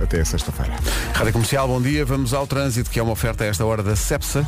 até sexta-feira. Rádio Comercial, bom dia. Vamos ao trânsito, que é uma oferta a esta hora da CEPSA.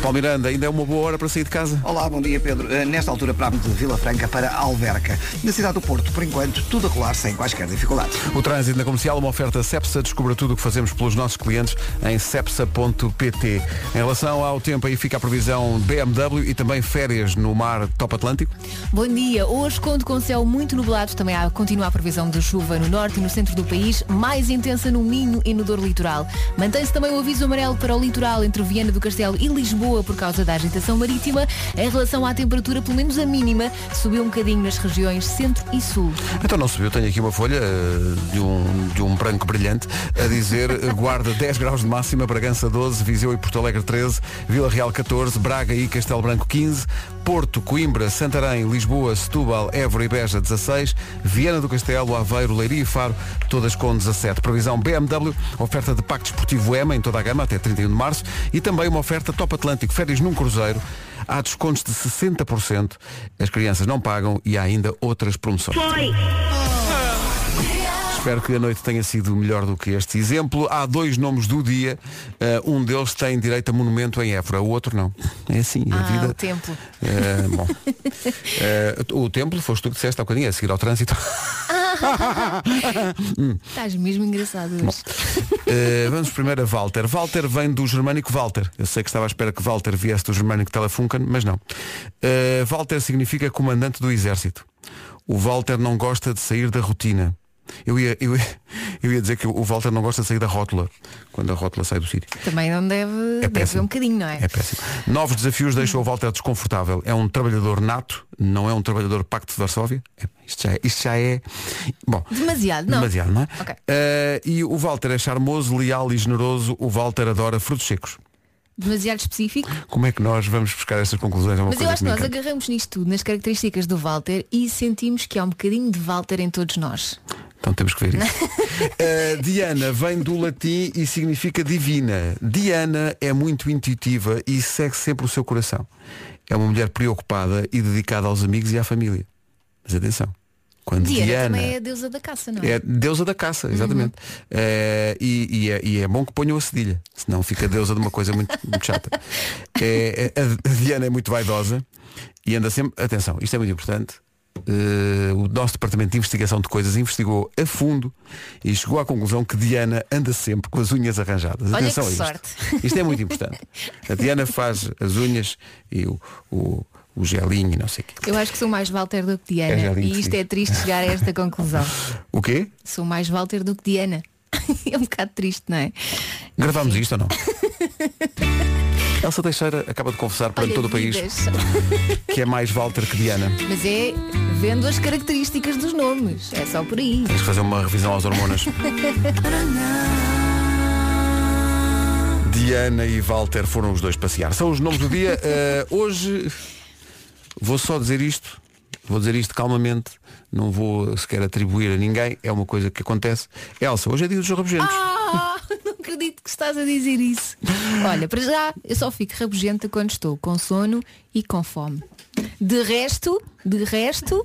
Paulo Miranda, ainda é uma boa hora para sair de casa? Olá, bom dia Pedro. Uh, nesta altura paramos de Vila Franca para Alverca. Na cidade do Porto, por enquanto, tudo a rolar sem quaisquer dificuldades. O trânsito na comercial, uma oferta CEPSA. Descubra tudo o que fazemos pelos nossos clientes em cepsa.pt. Em relação ao tempo, aí fica a previsão BMW e também férias no mar Top Atlântico. Bom dia. Hoje conto com céu muito nublado. Também há, continua a previsão de chuva no norte e no centro do país, mais intensa no Minho e no Dor Litoral. Mantém-se também o aviso amarelo para o litoral entre Viana do Castelo e Lisboa por causa da agitação marítima. Em relação à temperatura, pelo menos a mínima, subiu um bocadinho nas regiões centro e sul. Então não subiu, tenho aqui uma folha uh, de, um, de um branco brilhante a dizer uh, guarda 10 graus de máxima, Bragança 12, Viseu e Porto Alegre 13, Vila Real 14, Braga e Castelo Branco 15, Porto, Coimbra, Santarém, Lisboa, Setúbal, Évora e Beja 16, Viana do Castelo, Aveiro, Leiria e Faro, todas com 17. Previsão BMW, oferta de Pacto Esportivo EMA em toda a gama até 31 de março e também uma oferta Top Atlântico, férias num cruzeiro. Há descontos de 60%, as crianças não pagam e há ainda outras promoções. Foi. Espero que a noite tenha sido melhor do que este exemplo. Há dois nomes do dia. Uh, um deles tem direito a monumento em Évora, o outro não. É assim, ah, a vida. O templo. Uh, bom. Uh, o templo foste tu que disseste há bocadinho, a seguir ao trânsito. hum. Estás mesmo engraçado hoje. vamos primeiro a Walter. Walter vem do germânico Walter. Eu sei que estava à espera que Walter viesse do germânico Telefunken, mas não. Walter significa comandante do exército. O Walter não gosta de sair da rotina. Eu ia, eu, ia, eu ia dizer que o Walter não gosta de sair da rótula quando a rótula sai do sítio. Também não deve, é deve ver um bocadinho, não é? É péssimo. Novos desafios deixam o Walter desconfortável. É um trabalhador nato, não é um trabalhador pacto de Varsóvia. É, isto, já é, isto já é. Bom. Demasiado, não? Demasiado, não é? Okay. Uh, e o Walter é charmoso, leal e generoso. O Walter adora frutos secos demasiado específico. Como é que nós vamos buscar estas conclusões? É Mas eu acho que nós agarramos nisto tudo, nas características do Walter, e sentimos que há um bocadinho de Walter em todos nós. Então temos que ver isso. uh, Diana vem do latim e significa divina. Diana é muito intuitiva e segue sempre o seu coração. É uma mulher preocupada e dedicada aos amigos e à família. Mas atenção. Quando Diana, Diana também é a deusa da caça, não é? É deusa da caça, exatamente. Uhum. Uh, e, e, é, e, é, bom que ponham a cedilha, senão fica deusa de uma coisa muito, muito chata. É, é, a Diana é muito vaidosa e anda sempre. Atenção, isto é muito importante uh, o nosso departamento de investigação de coisas investigou a fundo e chegou à conclusão que Diana anda sempre com as unhas arranjadas. Olha Atenção a isto. Sorte. Isto é muito importante. A Diana faz as unhas e o, o o gelinho não sei o quê. Eu acho que sou mais Walter do que Diana. É e isto é triste chegar a esta conclusão. o quê? Sou mais Walter do que Diana. é um bocado triste, não é? Gravámos isto ou não? Elsa Teixeira acaba de confessar para todo o país que é mais Walter que Diana. Mas é vendo as características dos nomes. É só por aí. Tens que fazer uma revisão às hormonas. Diana e Walter foram os dois passear. São os nomes do dia. Uh, hoje vou só dizer isto. Vou dizer isto calmamente. Não vou sequer atribuir a ninguém. É uma coisa que acontece. Elsa, hoje é dia dos rabugentos. Ah, não acredito que estás a dizer isso. Olha, para já, eu só fico rabugenta quando estou com sono e com fome. De resto, de resto,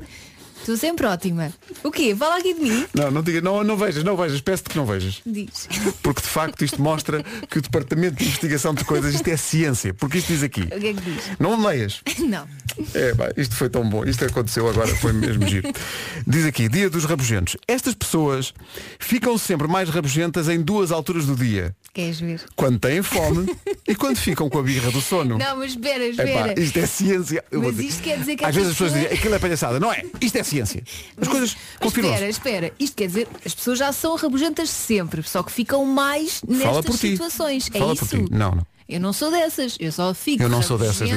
Estou sempre ótima. O quê? Fala aqui de mim? Não, não diga, não, não vejas, não vejas, peço-te que não vejas. Diz. Porque de facto isto mostra que o Departamento de Investigação de Coisas, isto é ciência. Porque isto diz aqui. O que é que diz? Não leias. Não. É, pá, isto foi tão bom. Isto aconteceu agora, foi mesmo giro. Diz aqui, dia dos rabugentos. Estas pessoas ficam sempre mais rabugentas em duas alturas do dia. Queres ver? Quando têm fome e quando ficam com a birra do sono. Não, mas espera, espera. Epá, isto é ciência. Mas isto quer dizer que Às vezes as pessoas dizem, aquilo é palhaçada. Não é? Isto é ciência. As mas, coisas confirmam. Espera, espera. Isto quer dizer, as pessoas já são rabugentas sempre, só que ficam mais nestas situações. Fala é isso? Por ti. Não, não. Eu não sou dessas, eu só fico eu não sou dessas,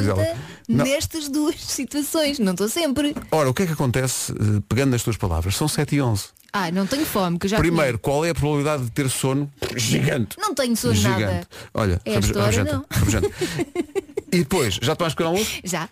nestas duas situações, não estou sempre. Ora, o que é que acontece, eh, pegando nas tuas palavras? São 7 e 11. Ah, não tenho fome, que já Primeiro, qual é a probabilidade de ter sono? Gigante. Não tenho sono Gigante. nada. Olha, é rabugenta, rabugenta. e depois, já tomaste pequeno almoço? Já.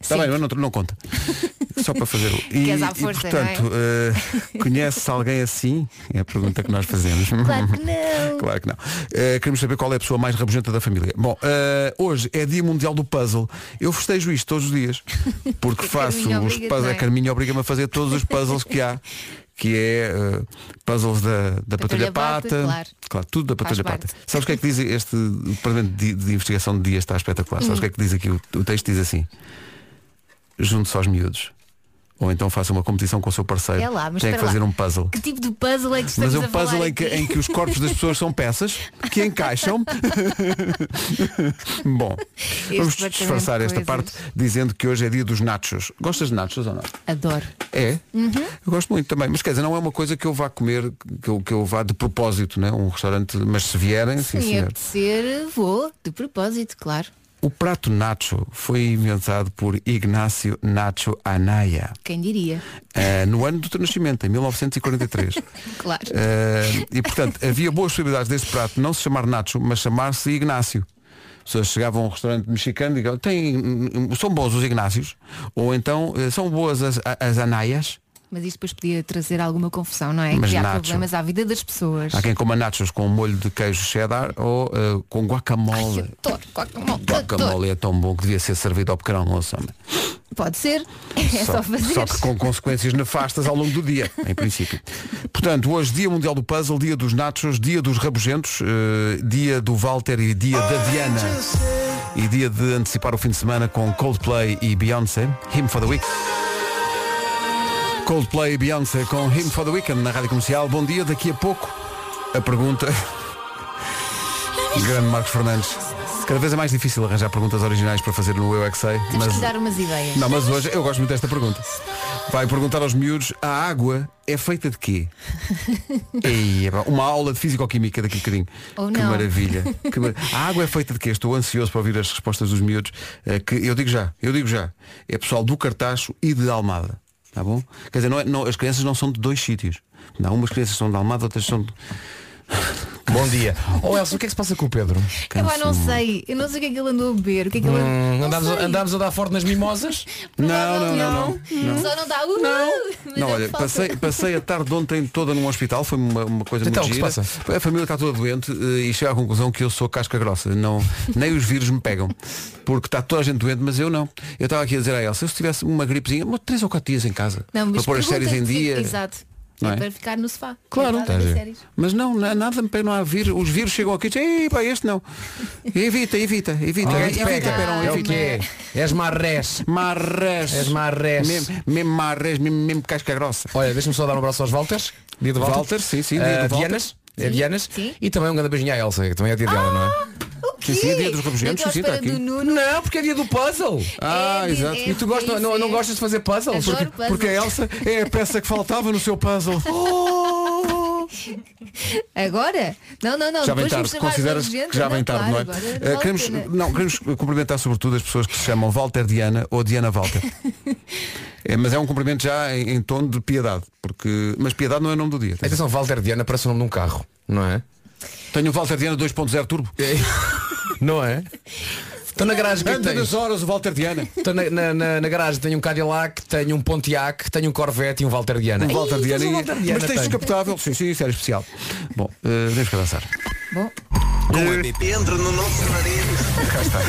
Está bem, mas não, não conta. Só para fazer. E, força, e portanto, é? uh, conhece alguém assim? É a pergunta que nós fazemos. Claro que não. claro que não. Uh, queremos saber qual é a pessoa mais rabugenta da família. Bom, uh, hoje é dia mundial do puzzle. Eu festejo isto todos os dias. Porque faço os puzzles. A Carminha obriga-me a fazer todos os puzzles que há que é uh, puzzles da, da Patrulha, Patrulha Pata, Pata. claro. tudo da Patrulha Pata. Sabes o que é que diz este Departamento de, de Investigação de Dia está espetacular? Hum. Sabes o que é que diz aqui? O, o texto diz assim. Junte-se aos miúdos. Ou então faça uma competição com o seu parceiro. É lá, mas Tem que fazer lá. um puzzle. Que tipo de puzzle é que estamos Mas é um puzzle em que, em que os corpos das pessoas são peças que encaixam. Bom, vamos departamento disfarçar esta coisas. parte dizendo que hoje é dia dos nachos. Gostas de nachos ou não? Adoro. É? Uhum. Eu gosto muito também. Mas quer dizer, não é uma coisa que eu vá comer, que eu, que eu vá de propósito, né? Um restaurante, mas se vierem, sim, Se me senhor. apetecer, vou, de propósito, claro. O prato nacho foi inventado por Ignacio Nacho Anaya Quem diria? eh, no ano do teu nascimento, em 1943. Claro. Eh, e portanto havia boas possibilidades deste prato não se chamar Nacho, mas chamar-se Ignácio. As pessoas chegavam a um restaurante mexicano e diziam, tem, são bons os Ignácios, ou então eh, são boas as, as Anaias. Mas isto depois podia trazer alguma confusão, não é? Mas Criar nacho. problemas à vida das pessoas. Há quem coma nachos com molho de queijo cheddar ou eh, com guacamole. Adoro guacamole. Guacamole é tão bom que devia ser servido ao pequeno almoço. Pode ser. É só, fazer. só que com consequências nefastas ao longo do dia, em princípio. Portanto, hoje dia mundial do puzzle, dia dos nachos, dia dos rabugentos, eh, dia do Walter e dia da Diana. E dia de antecipar o fim de semana com Coldplay e Beyoncé, Him for the Week. Coldplay e Beyoncé com Him for the Weekend na Rádio Comercial. Bom dia, daqui a pouco a pergunta. Grande Marcos Fernandes. Cada vez é mais difícil arranjar perguntas originais para fazer no Eu é que Sei, Temos mas que dar umas ideias. não, mas hoje eu gosto muito desta pergunta. Vai perguntar aos miúdos, a água é feita de quê? Ei, é uma aula de Físico-Química daqui a bocadinho. Ou que não. maravilha. Que mar- A água é feita de quê? Estou ansioso para ouvir as respostas dos miúdos. eh, que eu digo já, eu digo já. É pessoal do Cartacho e de Almada. Tá bom? Quer dizer, não é- não- as crianças não são de dois sítios. Não, umas crianças são de Almada, outras são de. Bom dia. Oh Elsa, o que é que se passa com o Pedro? Eu não sei. Eu não sei o que é que ele andou a beber. O que é que ele Hum, não andámos, andámos a dar forte nas mimosas? Não, não, não, não. Só não dá. Uh, Não, não é o olha, passei, passei a tarde de ontem toda num hospital, foi uma, uma coisa Então, muito o que se gira. A família está toda doente eh, e chega à conclusão que eu sou casca grossa. Não, nem os vírus me pegam. Porque está toda a gente doente, mas eu não. Eu estava aqui a dizer a Elsa, se eu tivesse uma gripezinha, uma, três ou quatro dias em casa, Não, para pôr as séries em dia. Exato. Não é é? para ficar no sofá. Claro. A ver Tá. Mas não, na- nada me não há vírus. Os vírus chegam aqui e dizem, "Ei, pá, este não. Evita, evita, evita. Te evita, pega. pera, É o evita. que é. És marrés. Marres. És marres. Mesmo, mesmo marres, mesmo, mesmo casca grossa. Olha, deixa-me só dar um abraço aos Walters. Dia do Walter. Walter, sim, sim, dia Ah, do Walter. É Dianas. sim. E também um grande beijinho à Elsa, que também é dia dela, não é? Sim, sim, dia dos rabugentos, sim, está aqui. Não, porque é dia do puzzle. Ah, É, exato. é, E tu gosta, não, não é. gostas de fazer puzzles? Porque- puzzles. Porque a Elsa é a peça que faltava no seu puzzle. Oh! Agora? Não, não, não. Já vem tarde, consideras gente. que já vem tarde, claro, não é? agora a queremos, não, queremos cumprimentar sobretudo as pessoas que se chamam Walter Diana ou Diana Walter. É, mas é um cumprimento já em, em tom de piedade, porque mas piedade não é nome do dia. Atenção, Walter Diana parece o nome de um carro, não é? Tenho o Walter Diana 2.0 turbo. Não é? Estou na garagem, que é que Anda das horas o Walter Diana. Estou na, na, na- na garagem, tenho um Cadillac, tenho um Pontiac, tenho um Corvette e um Walter Diana. Um Walter Diana, um Walter Diana, mas tens descapotável. Sim, sim, isso era especial. Bom, uh, deixa que avançar. Bom, Com a BP entra no nosso nariz. Cá está.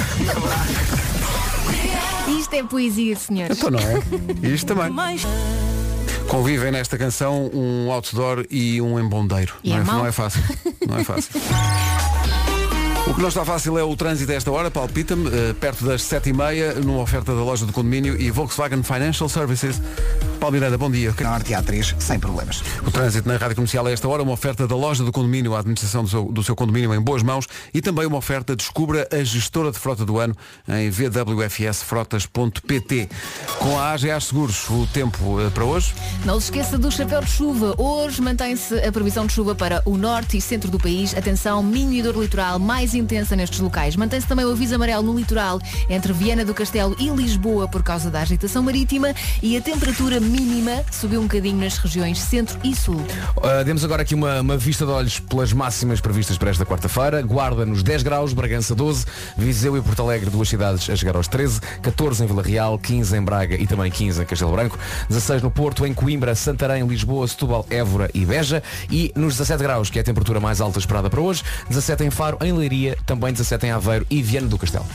isto é poesia, senhores. Então não é? Isto também. Convivem nesta canção um outdoor e um embondeiro. E não, é é, não é fácil. Não é fácil. O que não está fácil é o trânsito a esta hora, palpita-me, eh, perto das 7h30, numa oferta da loja do condomínio e Volkswagen Financial Services. Paulo Miranda, bom dia. Na Norte A3, sem problemas. O trânsito na Rádio Comercial a esta hora, uma oferta da loja do condomínio, a administração do seu, do seu condomínio em boas mãos e também uma oferta Descubra a gestora de frota do ano em vwfsfrotas.pt. Com a AGA Seguros, o tempo eh, para hoje. Não se esqueça do chapéu de chuva. Hoje mantém-se a previsão de chuva para o norte e centro do país. Atenção, Minho e dor litoral mais intensa nestes locais. Mantém-se também o aviso amarelo no litoral entre Viana do Castelo e Lisboa por causa da agitação marítima e a temperatura mínima subiu um bocadinho nas regiões centro e sul. Uh, demos agora aqui uma, uma vista de olhos pelas máximas previstas para esta quarta-feira. Guarda nos 10 graus, Bragança 12, Viseu e Porto Alegre, duas cidades a chegar aos 13, 14 em Vila Real, 15 em Braga e também 15 em Castelo Branco, 16 no Porto, em Coimbra, Santarém, Lisboa, Setúbal, Évora e Beja e nos 17 graus, que é a temperatura mais alta esperada para hoje, 17 em Faro, em Leiria, também 17 em Aveiro e Viana do Castelo.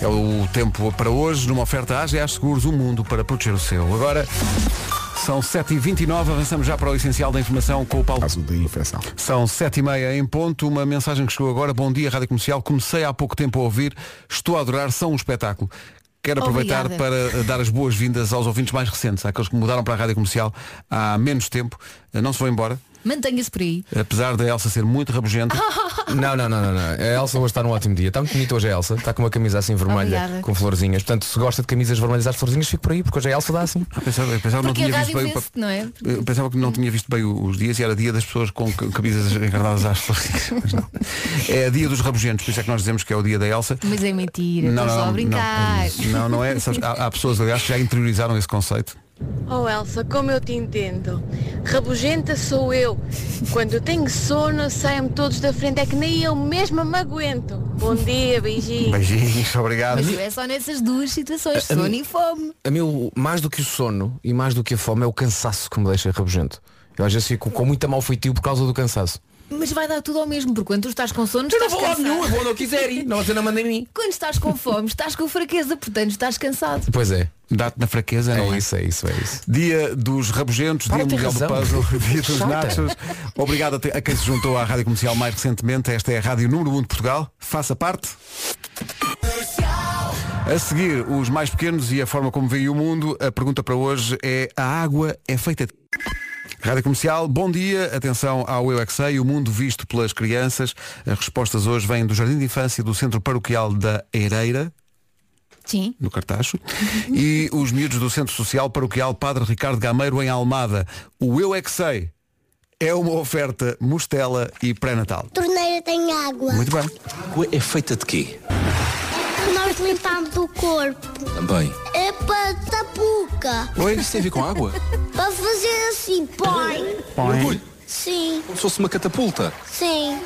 É o tempo para hoje, numa oferta AGA Seguros, o mundo para proteger o seu. Agora, São 7h29, avançamos já para o essencial da informação com o Paulo. Caso de infecção. São 7h30 em ponto, uma mensagem que chegou agora. Bom dia, Rádio Comercial. Comecei há pouco tempo a ouvir, estou a adorar, são um espetáculo. Quero aproveitar Obrigada. para eh, dar as boas-vindas aos ouvintes mais recentes, àqueles que mudaram para a Rádio Comercial há menos tempo. Eh, Não se vão embora, Mantenha-se por aí. apesar da Elsa ser muito rabugenta. Não, não, não, não, não. A Elsa hoje está num ótimo dia. Está muito bonita hoje a Elsa. Está com uma camisa assim vermelha, Obrigada. com florzinhas. Portanto, se gosta de camisas vermelhas às florzinhas, fique por aí, porque hoje a Elsa dá assim. Eu pensava, eu pensava que não Porque a tinha visto rádio bem o vê-se, não é? Eu pensava que não tinha visto bem os dias e era dia das pessoas com ca- camisas encarnadas às flores. Mas não. É dia dos rabugentos, por isso é que nós dizemos que é o dia da Elsa. Mas é mentira, estou só a brincar. Não, não, não é. Sabes, há, há pessoas, aliás, que já interiorizaram esse conceito. Oh Elsa, como eu te entendo. Rabugenta sou eu. Quando tenho sono, saem-me todos da frente. É que nem eu mesma me aguento. Bom dia, beijinho. Beijinhos, obrigado. Mas é só nessas duas situações, A- a sono mim- e fome. A o- mais do que o sono e mais do que a fome, é o cansaço que me deixa rabugento. Eu às vezes fico com muita mal feitio por causa do cansaço. Mas vai dar tudo ao mesmo, porque quando tu estás com sono, Eu não estás vou lá cansado. nenhum, eu vou onde eu quiser ir. Não, você não manda em mim. Quando estás com fome, estás com fraqueza, portanto estás cansado. Pois é. Dá-te na fraqueza, não é? É isso, é isso, é isso. Dia dos rabugentos, Para, dia mundial do razão. puzzle, dia dos Chata. nachos. Obrigado a, te- a quem se juntou à Rádio Comercial mais recentemente. Esta é a Rádio Número 1 de Portugal. Faça parte. A seguir, os mais pequenos e a forma como veio o mundo. A pergunta para hoje é: a água é feita de... Rádio Comercial, bom dia, atenção ao Eu é Que Sei, o mundo visto pelas crianças. As respostas hoje vêm do Jardim de Infância do Centro Paroquial da Eireira, Sim. no Cartacho, e os miúdos do Centro Social Paroquial Padre Ricardo Gameiro em Almada. O Eu é Que Sei é uma oferta mostela e pré-natal. torneira tem água. Muito bem. É feita de quê? Nós limpamos o corpo. Também. É para tapuca. Oi? Isso tem a ver com água? Para fazer assim, põe. Mergulho. Sim, Como se fosse uma catapulta. sim.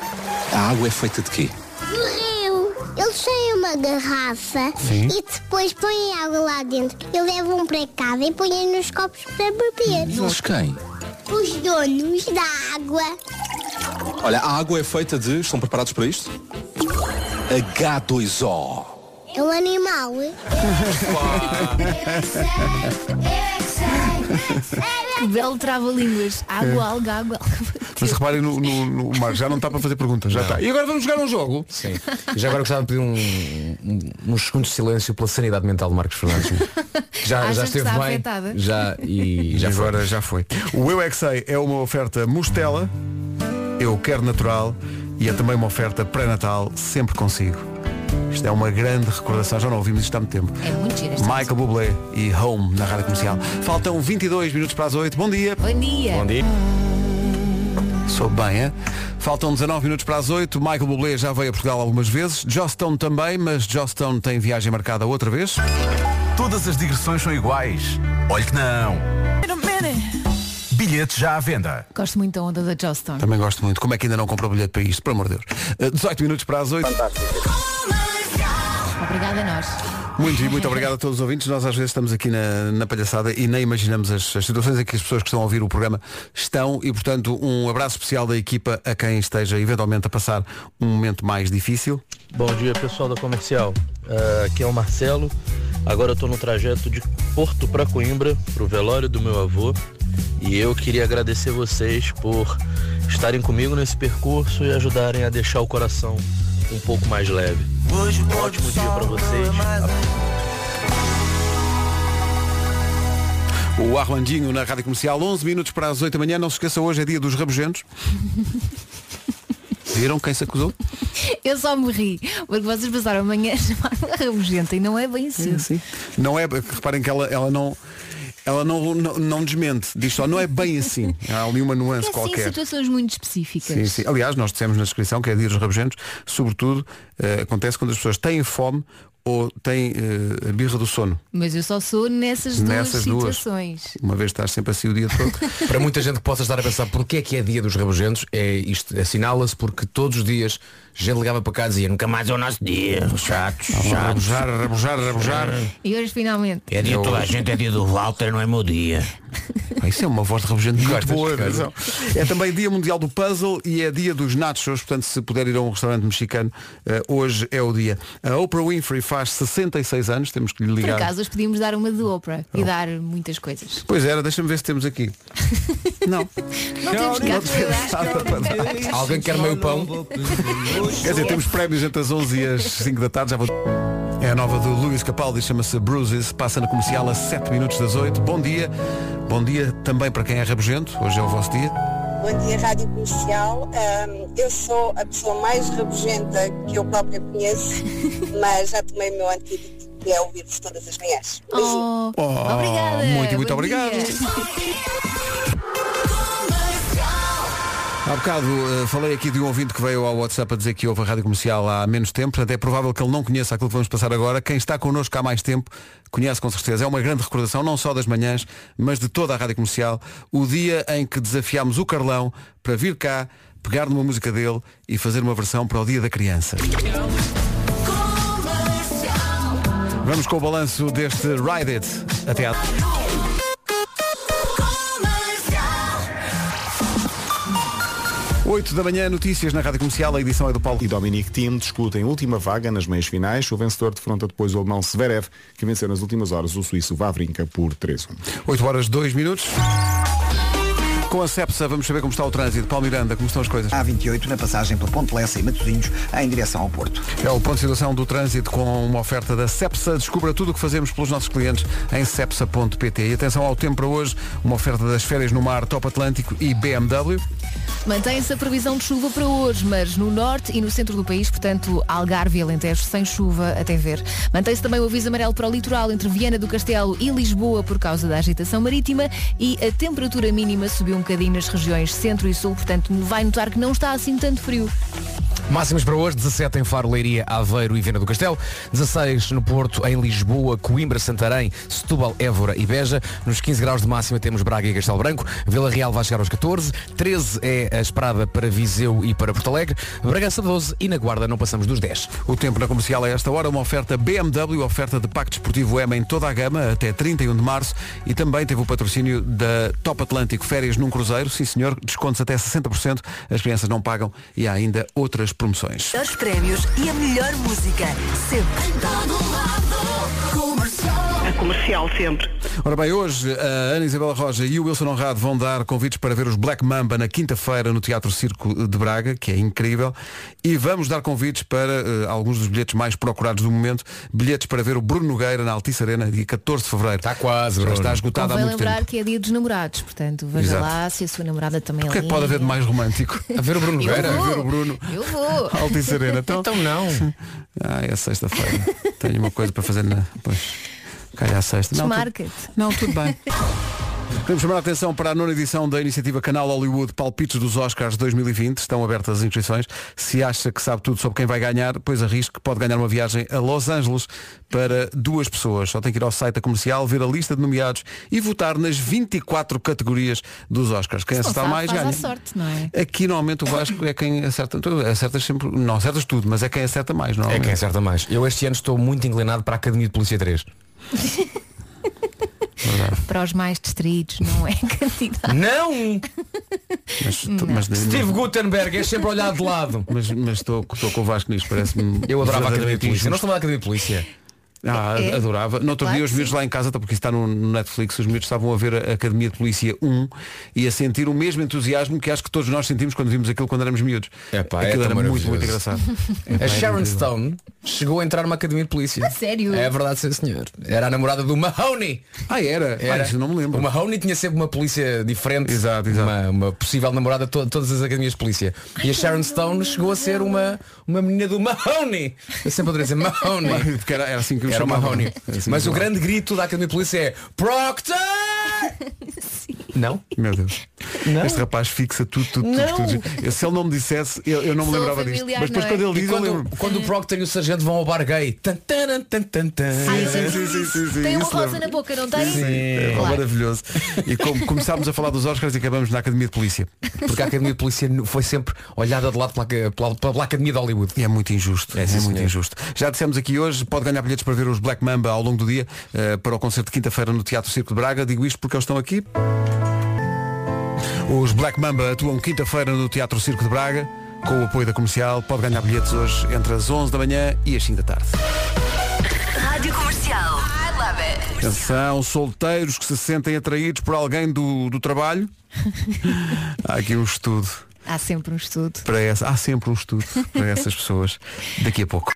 A água é feita de quê? Do rio. Eles têm uma garrafa Sim. e depois põem água lá dentro. E levam para casa e põem nos copos para beber. Eles quem? Os donos da água. Olha, a água é feita de. Estão preparados para isto? H2O. É um animal. Que belo trava-línguas. Água, alga, água. Mas reparem no, no, no Marcos, já não está para fazer perguntas, já está. E agora vamos jogar um jogo. Sim. E já agora gostava de pedir um, um- uns segundos de silêncio pela sanidade mental de Marcos Fernandes. Já, já que esteve está bem. afetada? Já e E já foi. agora já foi. O Eu é que sei é uma oferta mostela, eu quero natural e é também uma oferta pré-natal, sempre consigo. Isto é uma grande recordação, já não ouvimos isto há muito tempo. É muito giro esta Michael Bublé e Home na Rádio Comercial. Faltam 22 minutos para as 8. Bom dia. Bom dia. Bom dia. Sou bem, é? Faltam 19 minutos para as 8. Michael Bublé já veio a Portugal algumas vezes. Joss Stone também, mas Joss Stone tem viagem marcada outra vez. Todas as digressões são iguais. Olhe que não. Bilhetes já à venda. Gosto muito da onda da Joston. Também gosto muito. Como é que ainda não comprou bilhete para isto? Por amor de Deus. Uh, 18 minutos para as 8. Obrigada a nós. Muito e muito obrigado a todos os ouvintes. Nós às vezes estamos aqui na, na palhaçada e nem imaginamos as, as situações em que as pessoas que estão a ouvir o programa estão e, portanto, um abraço especial da equipa a quem esteja eventualmente a passar um momento mais difícil. Bom dia pessoal da comercial. Ah, aqui é o Marcelo. Agora eu estou no trajeto de Porto para Coimbra, pro velório do meu avô. E eu queria agradecer vocês por estarem comigo nesse percurso e ajudarem a deixar o coração um pouco mais leve. Um ótimo dia para vocês. O Arlandinho na Rádio Comercial, 11 minutos para as 8 da manhã. Não se esqueça, hoje é dia dos rabugentos. Viram quem se acusou? Eu só me ri, porque vocês passaram amanhã a chamar-me rabugenta e não é bem assim. Não é, reparem que ela, ela não. Ela não, não, não desmente, diz só, não é bem assim. Há ali uma nuance É assim qualquer. situações muito específicas. Sim, sim. Aliás, nós dissemos na descrição que é dia dos rabugentos, sobretudo eh, acontece quando as pessoas têm fome ou têm eh, a birra do sono. Mas eu só sou nessas duas Nessas duas. situações. Uma vez estás sempre assim o dia todo. Para muita gente que possa estar a pensar porque é que é dia dos rabugentos, é isto, assinala-se porque todos os dias gente ligava para cá e dizia nunca mais é o nosso dia, chatos, chatos. rabujar, rabujar, rabujar. E hoje finalmente. É dia de toda a gente, é dia do Walter, não é meu dia. Ah, Isso é uma voz de rabugento muito Gostas? boa. É também dia mundial do puzzle e é dia dos nachos, portanto se puder ir a um restaurante mexicano, eh, hoje é o dia. A Oprah Winfrey faz 66 anos, temos que lhe Por ligar. acaso, hoje podíamos dar uma de Oprah Oh. e dar muitas coisas. Pois era, deixa-me ver se temos aqui. Não. Não temos cá Alguém quer meio pão? Quer dizer, temos prémios entre as 11 e as 5 da tarde, já vou... É a nova do Luís Capaldi, chama-se Bruises, passa na comercial a 7 minutos das 8. Bom dia. Bom dia também para quem é rabugento, hoje é o vosso dia. Bom dia, Rádio Comercial. Ahm, eu sou a pessoa mais rabugenta que eu própria conheço, mas já tomei o meu antídoto, que é ouvir-vos todas as manhãs. Oh, Oh, obrigada. muito, muito Bom obrigado. Há bocado eh, falei aqui de um ouvinte que veio ao WhatsApp a dizer que ouve a Rádio Comercial há menos tempo, portanto é provável que ele não conheça aquilo que vamos passar agora. Quem está connosco há mais tempo conhece com certeza. É uma grande recordação, não só das manhãs, mas de toda a Rádio Comercial. O dia em que desafiámos o Carlão para vir cá, pegar numa música dele e fazer uma versão para o Dia da Criança. Vamos com o balanço deste Ride It até à... 8 da manhã, notícias na Rádio Comercial, a edição é do Paulo. e Dominic Thiem discutem última vaga nas meias finais. O vencedor defronta depois o alemão Zverev, que venceu nas últimas horas o suíço Vavrinka por 3-1. 8 horas 2 minutos. Com a CEPSA vamos saber como está o trânsito. Paulo Miranda, como estão as coisas? A28 na passagem pela Ponte Lessa e Matosinhos em direção ao Porto. É o ponto de situação do trânsito com uma oferta da CEPSA. Descubra tudo o que fazemos pelos nossos clientes em cepsa.pt. E atenção ao tempo para hoje, uma oferta das férias no mar Top Atlântico e BMW. Mantém-se a previsão de chuva para hoje, mas no norte e no centro do país, portanto, Algarve e Alentejo sem chuva até ver. Mantém-se também o aviso amarelo para o litoral entre Viana do Castelo e Lisboa por causa da agitação marítima e a temperatura mínima subiu um bocadinho nas regiões centro e sul, portanto vai notar que não está assim tanto frio. Máximas para hoje, 17 em Faro, Leiria, Aveiro e Viana do Castelo, 16 no Porto, em Lisboa, Coimbra, Santarém, Setúbal, Évora e Beja. Nos 15 graus de máxima temos Braga e Castelo Branco, Vila Real vai chegar aos 14, 13 é a esperada para Viseu e para Porto Alegre, Bragança 12 e na Guarda não passamos dos 10. O tempo na comercial a esta hora, uma oferta BMW, oferta de Pacto Desportivo M em toda a gama até 31 de março e também teve o patrocínio da Top Atlântico Férias num Cruzeiro. Sim senhor, descontos até 60%, as crianças não pagam e há ainda outras promoções. Melhores prémios e a melhor música. Sempre. A comercial sempre. Ora bem, hoje a Ana Isabela Roja e o Wilson Honrado vão dar convites para ver os Black Mamba na quinta-feira no Teatro Circo de Braga, que é incrível, e vamos dar convites para eh, alguns dos bilhetes mais procurados do momento, bilhetes para ver o Bruno Nogueira na Altice Arena, dia 14 de Fevereiro. Está quase, Já Bruno. está esgotado há Convém muito lembrar tempo. que é dia dos namorados, portanto, veja Exato. lá se a sua namorada também O que é é que pode haver de mais romântico? A ver o Bruno Nogueira? A ver o Bruno. Eu vou. Altice Arena. Então, Então não. ah, é sexta-feira. Tenho uma coisa para fazer na. Pois. Calha à sexta. Não, tu- Desmarca-te. Não, tudo bem. Queremos chamar a atenção para a nona edição da iniciativa Canal Hollywood Palpites dos Oscars 2020. Estão abertas as inscrições. Se acha que sabe tudo sobre quem vai ganhar, pois arrisque, pode ganhar uma viagem a Los Angeles para duas pessoas. Só tem que ir ao site da comercial, ver a lista de nomeados e votar nas 24 categorias dos Oscars. Quem não acertar mais ganha. sorte, não é? Aqui normalmente o Vasco é quem acerta. Acertas sempre. Não acertas tudo, mas é quem acerta mais, É normalmente. quem acerta mais. Eu este ano estou muito inclinado para a Academia de Polícia 3. Para os mais distraídos, não é candidato. Não! Mas, mas- Steve Gutenberg é sempre olhado de lado. Mas mas estou estou com o Vasco nisto, parece-me. Eu adorava a Academia de Polícia. Não estou na Academia de Polícia. Ah, É. adorava. No outro Claro dia os miúdos lá em casa, até porque isso está no Netflix, os miúdos estavam a ver a Academia de Polícia 1 e a sentir o mesmo entusiasmo que acho que todos nós sentimos quando vimos aquilo quando éramos miúdos. Epá, é aquilo tão era muito, muito engraçado. Epá, A era Sharon. Stone chegou a entrar numa academia de polícia. A sério? É verdade, sim senhor. Era a namorada do Mahoney. Ah, era? Era. Ah, isso não me lembro. O Mahoney tinha sempre uma polícia diferente. Exato, exato. Uma, uma possível namorada de to- todas as academias de polícia. E a Sharon Stone chegou a ser uma, uma menina do Mahoney. Eu sempre adorei dizer Mahoney. Porque era, era assim que o. Mahoney. Mas o grande grito da Academia de Polícia é Proctor! Não? Meu Deus. Este rapaz fixa tudo, tudo, tudo, Não. tudo. Eu- se ele não me dissesse, eu, eu não me Sou lembrava disto. Mas depois não é? quando ele diz, eu quando, lembro. quando o Proctor e o Sargento vão ao bar gay. Tan, tan, tan, tan, tan. Sim, sim. sim, sim, sim, Tem uma rosa lembro. na boca, não tem? Sim, é Claro. maravilhoso. E como começámos a falar dos Oscars e acabamos na Academia de Polícia. Porque a Academia de Polícia foi sempre olhada de lado pela, pela, pela Academia de Hollywood. E é muito injusto. É, sim, muito senhor. injusto. Já dissemos aqui hoje, pode ganhar bilhetes para ver os Black Mamba ao longo do dia eh, para o concerto de quinta-feira no Teatro Circo de Braga. Digo isto porque eles estão aqui. Os Black Mamba atuam quinta-feira no Teatro Circo de Braga com o apoio da comercial. Pode ganhar bilhetes hoje entre as 11 da manhã e as 5 da tarde. Rádio Comercial. I love it. Atenção, solteiros que se sentem atraídos por alguém do, do trabalho. Há aqui um estudo Há sempre um estudo. para essa. Há sempre um estudo para essas pessoas. Daqui a pouco.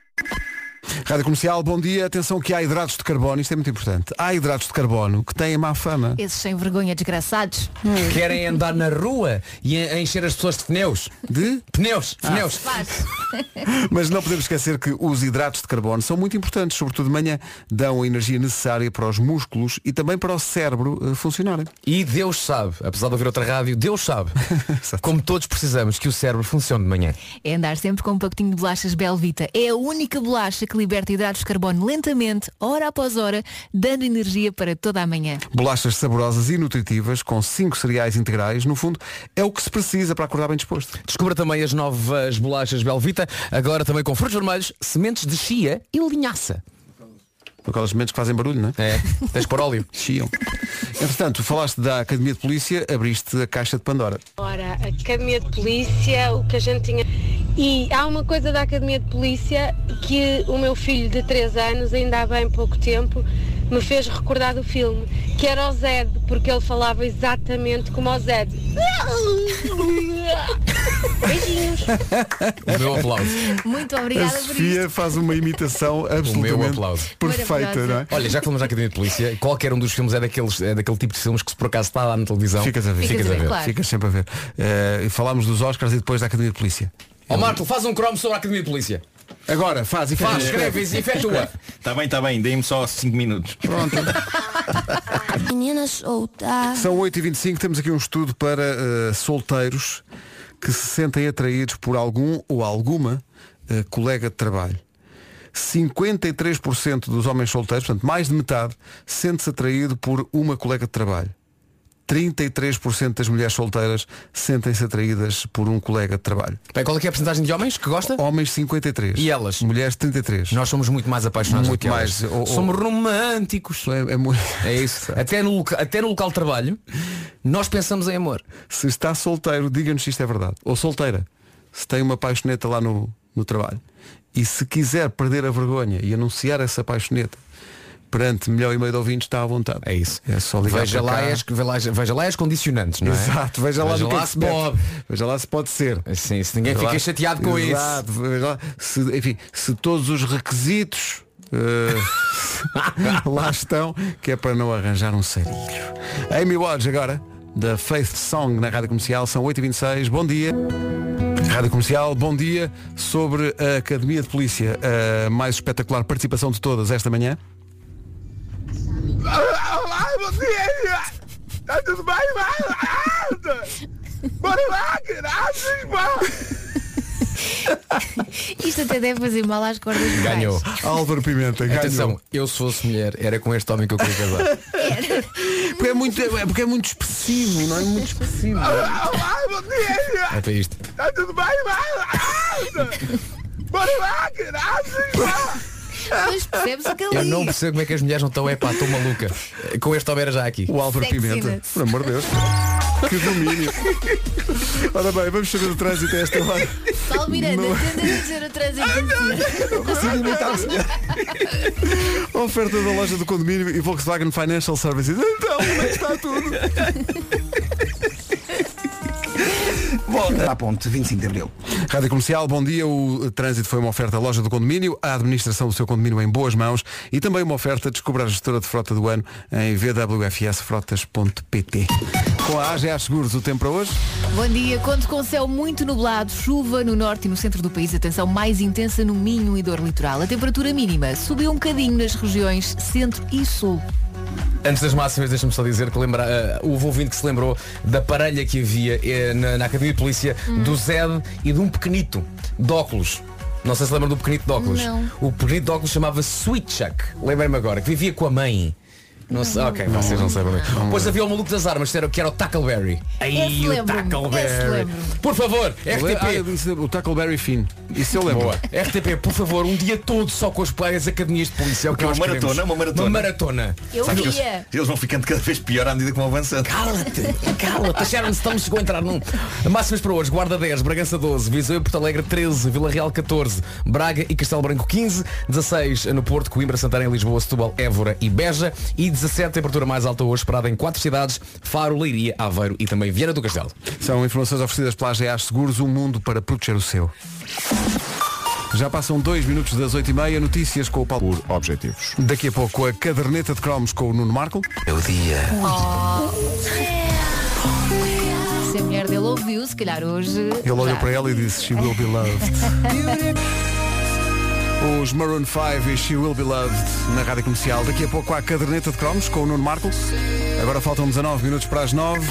Rádio Comercial, bom dia. Atenção que há hidratos de carbono, isto é muito importante. Há hidratos de carbono que têm má fama. Esses sem vergonha desgraçados. Querem andar na rua e encher as pessoas de pneus. De? Pneus, pneus. Faz. Mas não podemos esquecer que os hidratos de carbono são muito importantes, sobretudo de manhã. Dão a energia necessária para os músculos e também para o cérebro eh, funcionarem. E Deus sabe, apesar de ouvir outra rádio, Deus sabe, como todos precisamos, que o cérebro funcione de manhã. É andar sempre com um pacotinho de bolachas Belvita. É a única bolacha que liberta hidratos de carbono lentamente, hora após hora, dando energia para toda a manhã. Bolachas saborosas e nutritivas, com cinco cereais integrais, no fundo, é o que se precisa para acordar bem disposto. Descubra também as novas bolachas Belvita, agora também com frutos vermelhos, sementes de chia e linhaça. Aquelas sementes que fazem barulho, não é? É, tens por óleo. Chiam. Entretanto, falaste da Academia de Polícia, abriste a caixa de Pandora. Ora, Academia de Polícia, o que a gente tinha. E há uma coisa da Academia de Polícia que o meu filho de 3 anos, ainda há bem pouco tempo, me fez recordar do filme, que era o Zed, porque ele falava exatamente como o Zed. Beijinhos. O meu aplauso. Muito A obrigada por Sofia isto. faz uma imitação O absolutamente meu aplauso. perfeita, não é? Olha, já que falamos da Academia de Polícia, qualquer um dos filmes é, daqueles, é daquele tipo de filmes que se por acaso está lá na televisão. Ficas a ver. Ficas a ver, claro. Ficas sempre a ver. Eh, falámos dos Oscars e depois da Academia de Polícia. Ó Marco, faz um cromo sobre a Academia de Polícia. Agora, faz e Faz, escreve e efetua. Está Tá bem, está bem, dê-me só 5 minutos. Pronto. Menina solta. São 8h25, temos aqui um estudo para eh, solteiros que se sentem atraídos por algum ou alguma eh, colega de trabalho. 53% dos homens solteiros, portanto mais de metade, sente-se atraído por uma colega de trabalho. 33% das mulheres solteiras sentem-se atraídas por um colega de trabalho. Bem, qual é, que é a porcentagem de homens que gosta? Homens 53. E elas? Mulheres 33. Nós somos muito mais apaixonados Muito do que elas. mais, ou- ou- Somos românticos. É, é muito... É isso. até, no loca- até no local de trabalho, nós pensamos em amor. Se está solteiro, diga-nos se isto é verdade. Ou solteira, se tem uma paixoneta lá no, no trabalho. E se quiser perder a vergonha e anunciar essa paixoneta perante milhão e meio de ouvintes, está à vontade. É isso. É só ligar Veja lá, as, veja, lá, veja lá as condicionantes, não é? Exato, veja lá que é que se se pode. Veja lá se pode ser. Sim, se ninguém Veja fica lá- chateado com Exato, veja lá se, enfim, se todos os requisitos eh, lá estão, que é para não arranjar um sarilho. Amy Watts agora, da Faith Song na Rádio Comercial, são 8h26, bom dia. Rádio Comercial, bom dia sobre a Academia de Polícia, a mais espetacular participação de todas esta manhã. Tá tudo bem, vai? Bora lá, graças, Isto até deve fazer mal às cordas. Ganhou. Álvaro Pimenta, ganhou. Atenção, eu se fosse mulher, era com este homem que eu queria casar. Porque é muito, é porque é muito expressivo, não é muito expressivo. É para isto. Tá tudo bem, vai? Bora lá, graças, Mas percebes o que ele Eu não percebo como é que as mulheres não estão, é pá, estou maluca. Com este homem era já aqui. O Álvaro Sexiness. Pimenta, por amor de Deus. Que domínio. Ora bem, vamos saber o trânsito a esta hora. Paulo Miranda, Não. tenta dizer o trânsito. Não consigo imitar o senhor. Oferta da loja do condomínio e Volkswagen Financial Services. Então, como é que está tudo? Bom, à ponte 25 de Abril. Rádio Comercial, bom dia. O trânsito foi uma oferta da loja do condomínio, a administração do seu condomínio em boas mãos e também uma oferta descobrir a gestora de frota do ano em vwfsfrotas.pt. Com a AGA Seguros, o tempo para hoje? Bom dia, conto com céu muito nublado, chuva no norte e no centro do país, atenção mais intensa no Minho e dor litoral. A temperatura mínima subiu um bocadinho nas regiões centro e sul. Antes das máximas, deixa-me só dizer que lembra, eh, houve ouvinte que se lembrou da parelha que havia eh, na, na Academia de Polícia do Zed e de um pequenito de óculos. Não sei se lembram do pequenito de óculos. Não. O pequenito de óculos chamava-se Sweet Chuck. Lembrei-me agora, que vivia com a mãe. Não sei, ok, vocês não sabem bem. Depois havia o maluco das armas, que era, que era o Tackleberry. Aí Esse o lembro-me, esse Tackleberry. lembro-me. Por favor, Ah, eu RTP. disse o Tackleberry Finn. Isso eu lembro. Boa. RTP, por favor, um dia todo só com os players academias de polícia. É o que Uma nós maratona, queremos. uma maratona. Uma maratona. Eu Sabes que via. eles, eles vão ficando cada vez pior à medida que vão avançando. Cala-te, cala-te. A Sharon Stone chegou a entrar num. Máximas para hoje. Guarda 10, Bragança 12, Viseu e Porto Alegre 13, Vila Real 14, Braga e Castelo Branco 15, 16 no Porto, Coimbra, Santarém, Lisboa, Setúbal, Évora e Beja e 17 temperatura mais alta hoje esperada em quatro cidades, Faro, Leiria, Aveiro e também Viana do Castelo. São informações oferecidas pela AGA Seguros, um mundo para proteger o seu. Já passam dois minutos das 8h30, notícias com o Paulo. Por objetivos. Daqui a pouco a caderneta de cromos com o Nuno Marco. É o dia. Se a mulher dele ouviu, se calhar hoje. Ele olhou para ela e disse She will be loved. Os Maroon 5 e She Will Be Loved na rádio comercial. Daqui a pouco há a caderneta de cromos com o Nuno Marco. Agora faltam 19 minutos para as 9.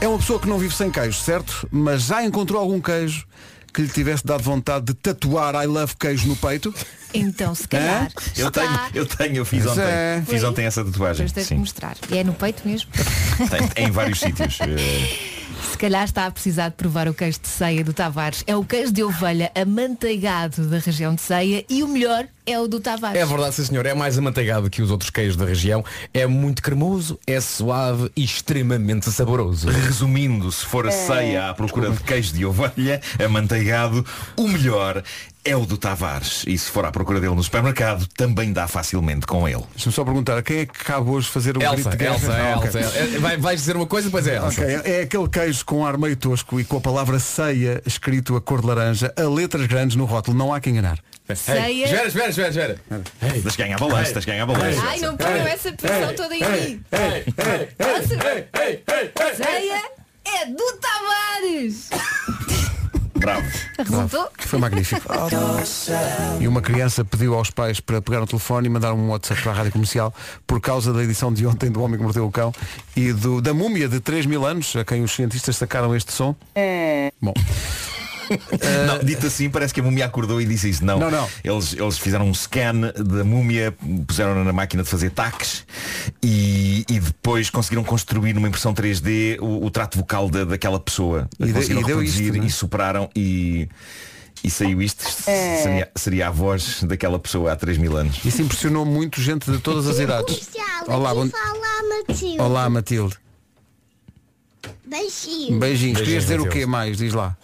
É uma pessoa que não vive sem queijo, certo? Mas já encontrou algum queijo que lhe tivesse dado vontade de tatuar I love queijo no peito? Então, se calhar. Eu tenho, eu tenho, eu fiz ontem. é. Fiz ontem essa tatuagem. Depois tens de Sim. mostrar. E é no peito mesmo. Tem, em vários sítios. Se calhar está a precisar de provar o queijo de ceia do Tavares. É o queijo de ovelha amanteigado da região de ceia e o melhor é o do Tavares. É verdade, sim senhor. É mais amanteigado que os outros queijos da região. É muito cremoso, é suave e extremamente saboroso. Resumindo, se for a ceia à procura de queijo de ovelha, amanteigado, o melhor é o do Tavares. E se for à procura dele no supermercado, também dá facilmente com ele. Deixa-me só perguntar, a quem é que cabe hoje fazer o Elsa, grito de guerra? Elsa, Ah. Elsa. É- Vai, vais dizer uma coisa, pois é, Elsa. Ok, é aquele queijo com ar meio tosco e com a palavra ceia escrito a cor de laranja, a letras grandes no rótulo, não há que enganar. Ceia. Ei, espera, espera, espera, espera. Tens ganhar balanço, tens ganhar balanço. Ai, não ponham essa pressão toda em mim. Ceia é do Tavares. Bravo. Resultou? Foi magnífico. E uma criança pediu aos pais para pegar o telefone e mandar um WhatsApp para a rádio comercial por causa da edição de ontem do Homem que Mordeu o Cão e do, da múmia de 3 mil anos, a quem os cientistas sacaram este som. Bom, Não, dito assim, parece que a múmia acordou e disse isso. Não, Não, não. Eles, eles fizeram um scan da múmia, puseram-na na máquina de fazer taques e, e depois conseguiram construir numa impressão 3D o, o trato vocal da, daquela pessoa. E de- conseguiram e deu reproduzir isto, é? e superaram e, e saiu isto. Isto Seria, seria a voz daquela pessoa há 3 mil anos. isso impressionou muito gente de todas as idades. Comercial, Olá, bom... fala Matilde. Olá Matilde. Beijinho. Beijinhos. Querias dizer o Matilde. quê mais? Diz lá.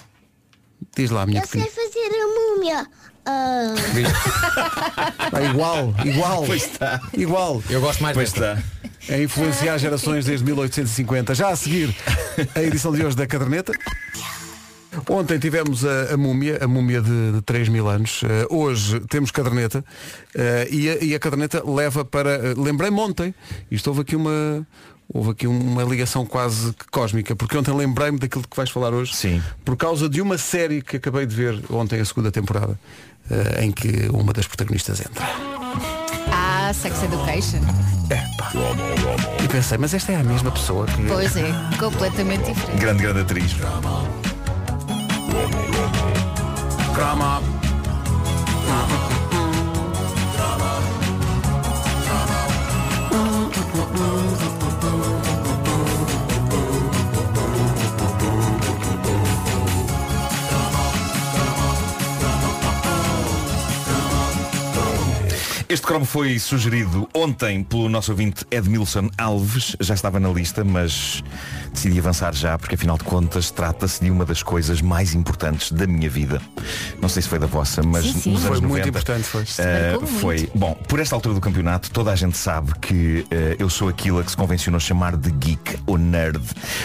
Diz lá, minha Eu sei fazer a múmia. Ah, Ah, igual, igual. Pois está. Igual. Eu gosto mais Pois desta. está. A influenciar gerações desde 1850. Já a seguir, a edição de hoje da caderneta. Ontem tivemos a, a múmia, a múmia de, de 3 mil anos. Eh, hoje temos caderneta eh, e, a, e a caderneta leva para. eh, Lembrei-me ontem, isto houve aqui uma. Houve aqui uma ligação quase que cósmica, porque ontem lembrei-me daquilo que vais falar hoje. Sim. Por causa de uma série que acabei de ver ontem, a segunda temporada, eh, em que uma das protagonistas entra. Ah, Sex Education. E pensei, mas esta é a mesma pessoa que. Pois é, completamente diferente. Grande, grande atriz. Crama. Este cromo foi sugerido ontem pelo nosso ouvinte Edmilson Alves, já estava na lista, mas decidi avançar já, porque afinal de contas trata-se de uma das coisas mais importantes da minha vida. Não sei se foi da vossa, mas Sim, sim. nos Foi anos muito 90, importante, foi. muito. foi. Bom, por esta altura do campeonato, toda a gente sabe que eh, eu sou aquilo a que se convencionou chamar de geek ou nerd.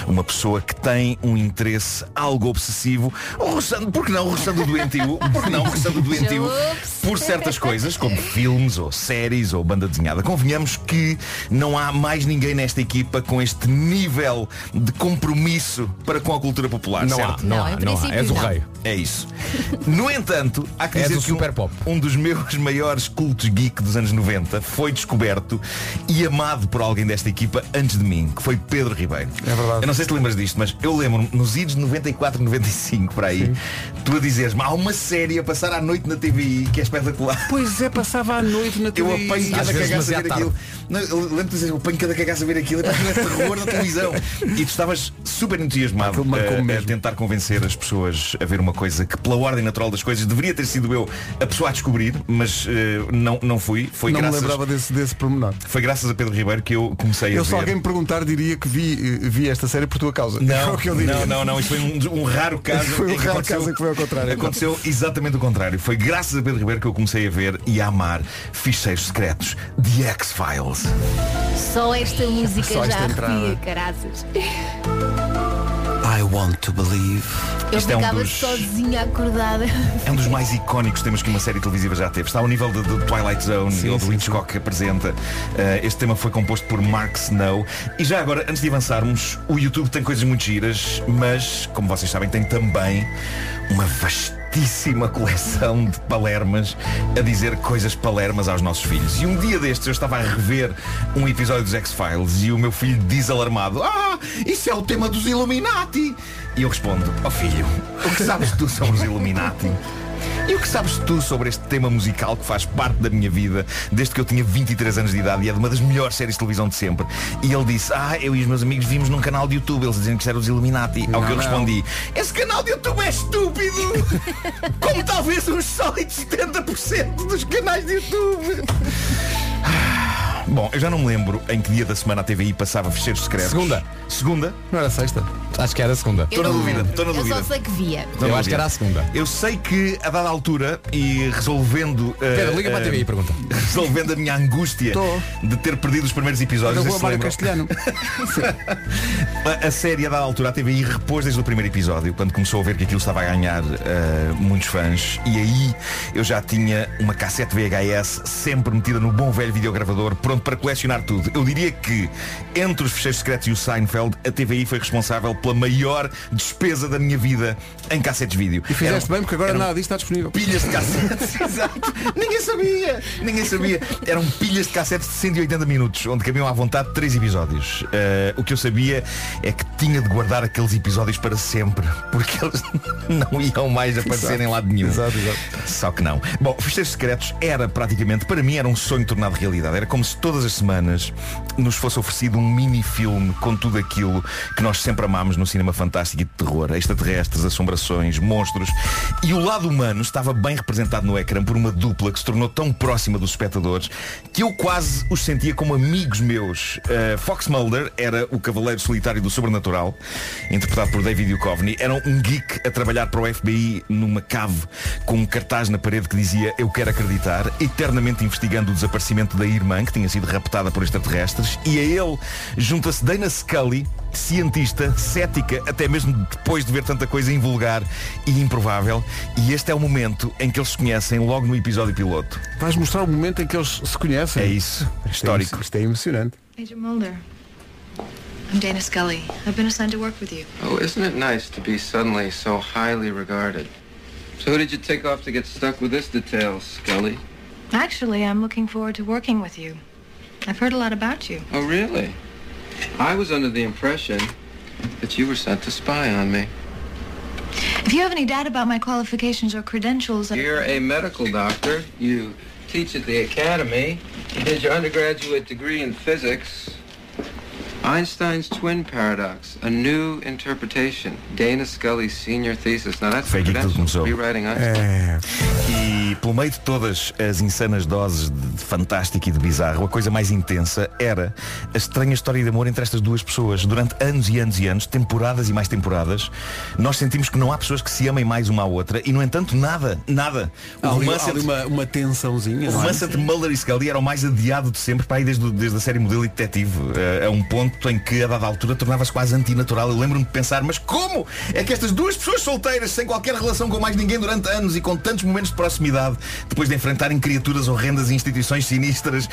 Uma pessoa que tem um interesse algo obsessivo, ou roçando, por que não roçando doentio? Por que não roçando doentio? Por certas coisas, como filmes ou séries ou banda desenhada. Convenhamos que não há mais ninguém nesta equipa com este nível de compromisso para com a cultura popular, Não há, certo? não Não, há, não há. És o não. rei. É isso. No entanto, há que É dizer do que um, pop. um dos meus maiores cultos geek dos anos 90 foi descoberto e amado por alguém desta equipa antes de mim, que foi Pedro Ribeiro. É verdade. Eu não sei se te lembras disto, mas eu lembro-me nos idos 94, 95 para aí, tu a dizeres-me, há uma série a passar à noite na TVI que é espetacular. Pois é, passava à noite na Eu TV. apanho Às cada vezes cagaça a ver aquilo. Não, eu lembro-te de dizer, eu apanho cada cagaça a ver aquilo. Aquilo é terror da televisão. E tu estavas super entusiasmado marcou-me a, a tentar convencer as pessoas a ver uma coisa que, pela ordem natural das coisas, deveria ter sido eu a pessoa a descobrir, mas eh, não, não fui. Foi não graças, me lembrava desse, desse pormenor. foi graças a Pedro Ribeiro que eu comecei a Eu ver. se alguém me perguntar diria que vi, eh, vi esta série por tua causa. É Não, o que eu diria. não, não, não, isso foi um, um raro caso. Foi um raro caso que foi ao contrário. Aconteceu exatamente o contrário. Foi graças a Pedro Ribeiro que eu comecei a ver e a amar ficheiros secretos de X-Files. Só esta música Só já esta entrada. arrepia, caraças. I want to believe. Eu Isto é um ficava dos- sozinha acordada. É um dos mais icónicos temas que uma série televisiva já teve. Está ao nível do, Twilight Zone Sim, ou do Hitchcock que apresenta. Eh, este tema foi composto por Mark Snow. E já agora, antes de avançarmos, o YouTube tem coisas muito giras, mas, como vocês sabem, tem também uma vastíssima coleção de palermas a dizer coisas palermas aos nossos filhos. E um dia destes eu estava a rever um episódio dos X-Files e o meu filho diz alarmado Ah, isso é o tema dos Illuminati! E eu respondo, ó filho, o que sabes tu sobre os Illuminati? E o que sabes tu sobre este tema musical que faz parte da minha vida desde que eu tinha 23 anos de idade e é de uma das melhores séries de televisão de sempre? E ele disse, ah, eu e os meus amigos vimos num canal de YouTube, eles dizem que isso era os Illuminati. Ao Não, que eu não. respondi, esse canal de YouTube é estúpido! Como talvez uns sólidos 70% dos canais de YouTube. Bom, eu já não me lembro em que dia da semana a TVI passava fecheiros secretos. Segunda. Segunda? Não era sexta? Acho que era a segunda. Estou na dúvida, estou na Eu dúvida. só sei que via. Estou Eu acho que era a segunda. Eu sei que a dada altura e resolvendo eh, Pedro, liga para a eh, TVI e pergunta. resolvendo a minha angústia Tô. de ter perdido os primeiros episódios não rua sei se Mário lembram. Castelhano. a, a série a dada altura a TVI repôs desde o primeiro episódio quando começou a ver que aquilo estava a ganhar eh, muitos fãs e aí eu já tinha uma cassete VHS sempre metida no bom velho videogravador pronto para colecionar tudo eu diria que entre os fecheiros secretos e o Seinfeld a TVI foi responsável pela maior despesa da minha vida em cassetes vídeo. E fizeste Eram- bem porque agora eram- nada disto está disponível. pilhas de cassetes Exato. Ninguém sabia Ninguém sabia. Eram pilhas de cassetes de 180 minutos Onde cabiam à vontade três episódios. Eh, O que eu sabia é que tinha de guardar aqueles episódios para sempre Porque eles não iam mais aparecer em lado nenhum. Exato, exato. Só que não. Bom, Fecheiros Secretos era praticamente Para mim era um sonho tornado realidade. Era como se todas as semanas Nos fosse oferecido um mini-filme Com tudo aquilo que nós sempre amámos No cinema fantástico e de terror. Extraterrestres, assombrações, monstros. E o lado humano estava bem representado no ecrã Por uma dupla que se tornou tão próxima dos espectadores Que eu quase os sentia como amigos meus. Uh, Fox Mulder era o cavaleiro solitário do sobrenatural Interpretado por David Duchovny. Era um geek a trabalhar para o FBI Numa cave com um cartaz na parede que dizia Eu quero acreditar Eternamente investigando o desaparecimento da irmã Que tinha sido raptada por extraterrestres. E a ele junta-se Dana Scully Cientista, cética Até mesmo depois de ver tanta coisa invulgar E improvável E este é o momento em que eles se conhecem Logo no episódio piloto Vais mostrar o momento em que eles se conhecem. É isso, é histórico Isto é emocionante. Agent Mulder. I'm Dana Scully. I've been assigned to work with you. Oh, isn't it nice to be suddenly so highly regarded? So who did you take off to get stuck with this detail, Scully? Actually, I'm looking forward to working with you. I've heard a lot about you. Oh, really? I was under the impression that you were sent to spy on me. If you have any doubt about my qualifications or credentials, uh, You're a medical doctor. You teach at the academy. You did your undergraduate degree in physics. Einstein's twin paradox, a new interpretation. Dana Scully's senior thesis. Now that's Foi aqui que tudo começou. Rewriting Einstein. É. E pelo meio de todas as insanas doses de fantástico e de bizarro, a coisa mais intensa era a estranha história de amor entre estas duas pessoas. Durante anos e anos e anos, temporadas e mais temporadas, nós sentimos que não há pessoas que se amem mais uma à outra e, no entanto, nada, nada. O Há ali, romance ali uma, uma tensãozinha. o é? romance entre Mulder e Scully era o mais adiado de sempre, para aí desde, desde a série Modelo e Detetive, eh, a um ponto em que a dada altura tornava-se quase antinatural. Eu lembro-me de pensar, mas como é que estas duas pessoas solteiras, sem qualquer relação com mais ninguém durante anos e com tantos momentos de proximidade, depois de enfrentarem criaturas horrendas e instituições sinistras,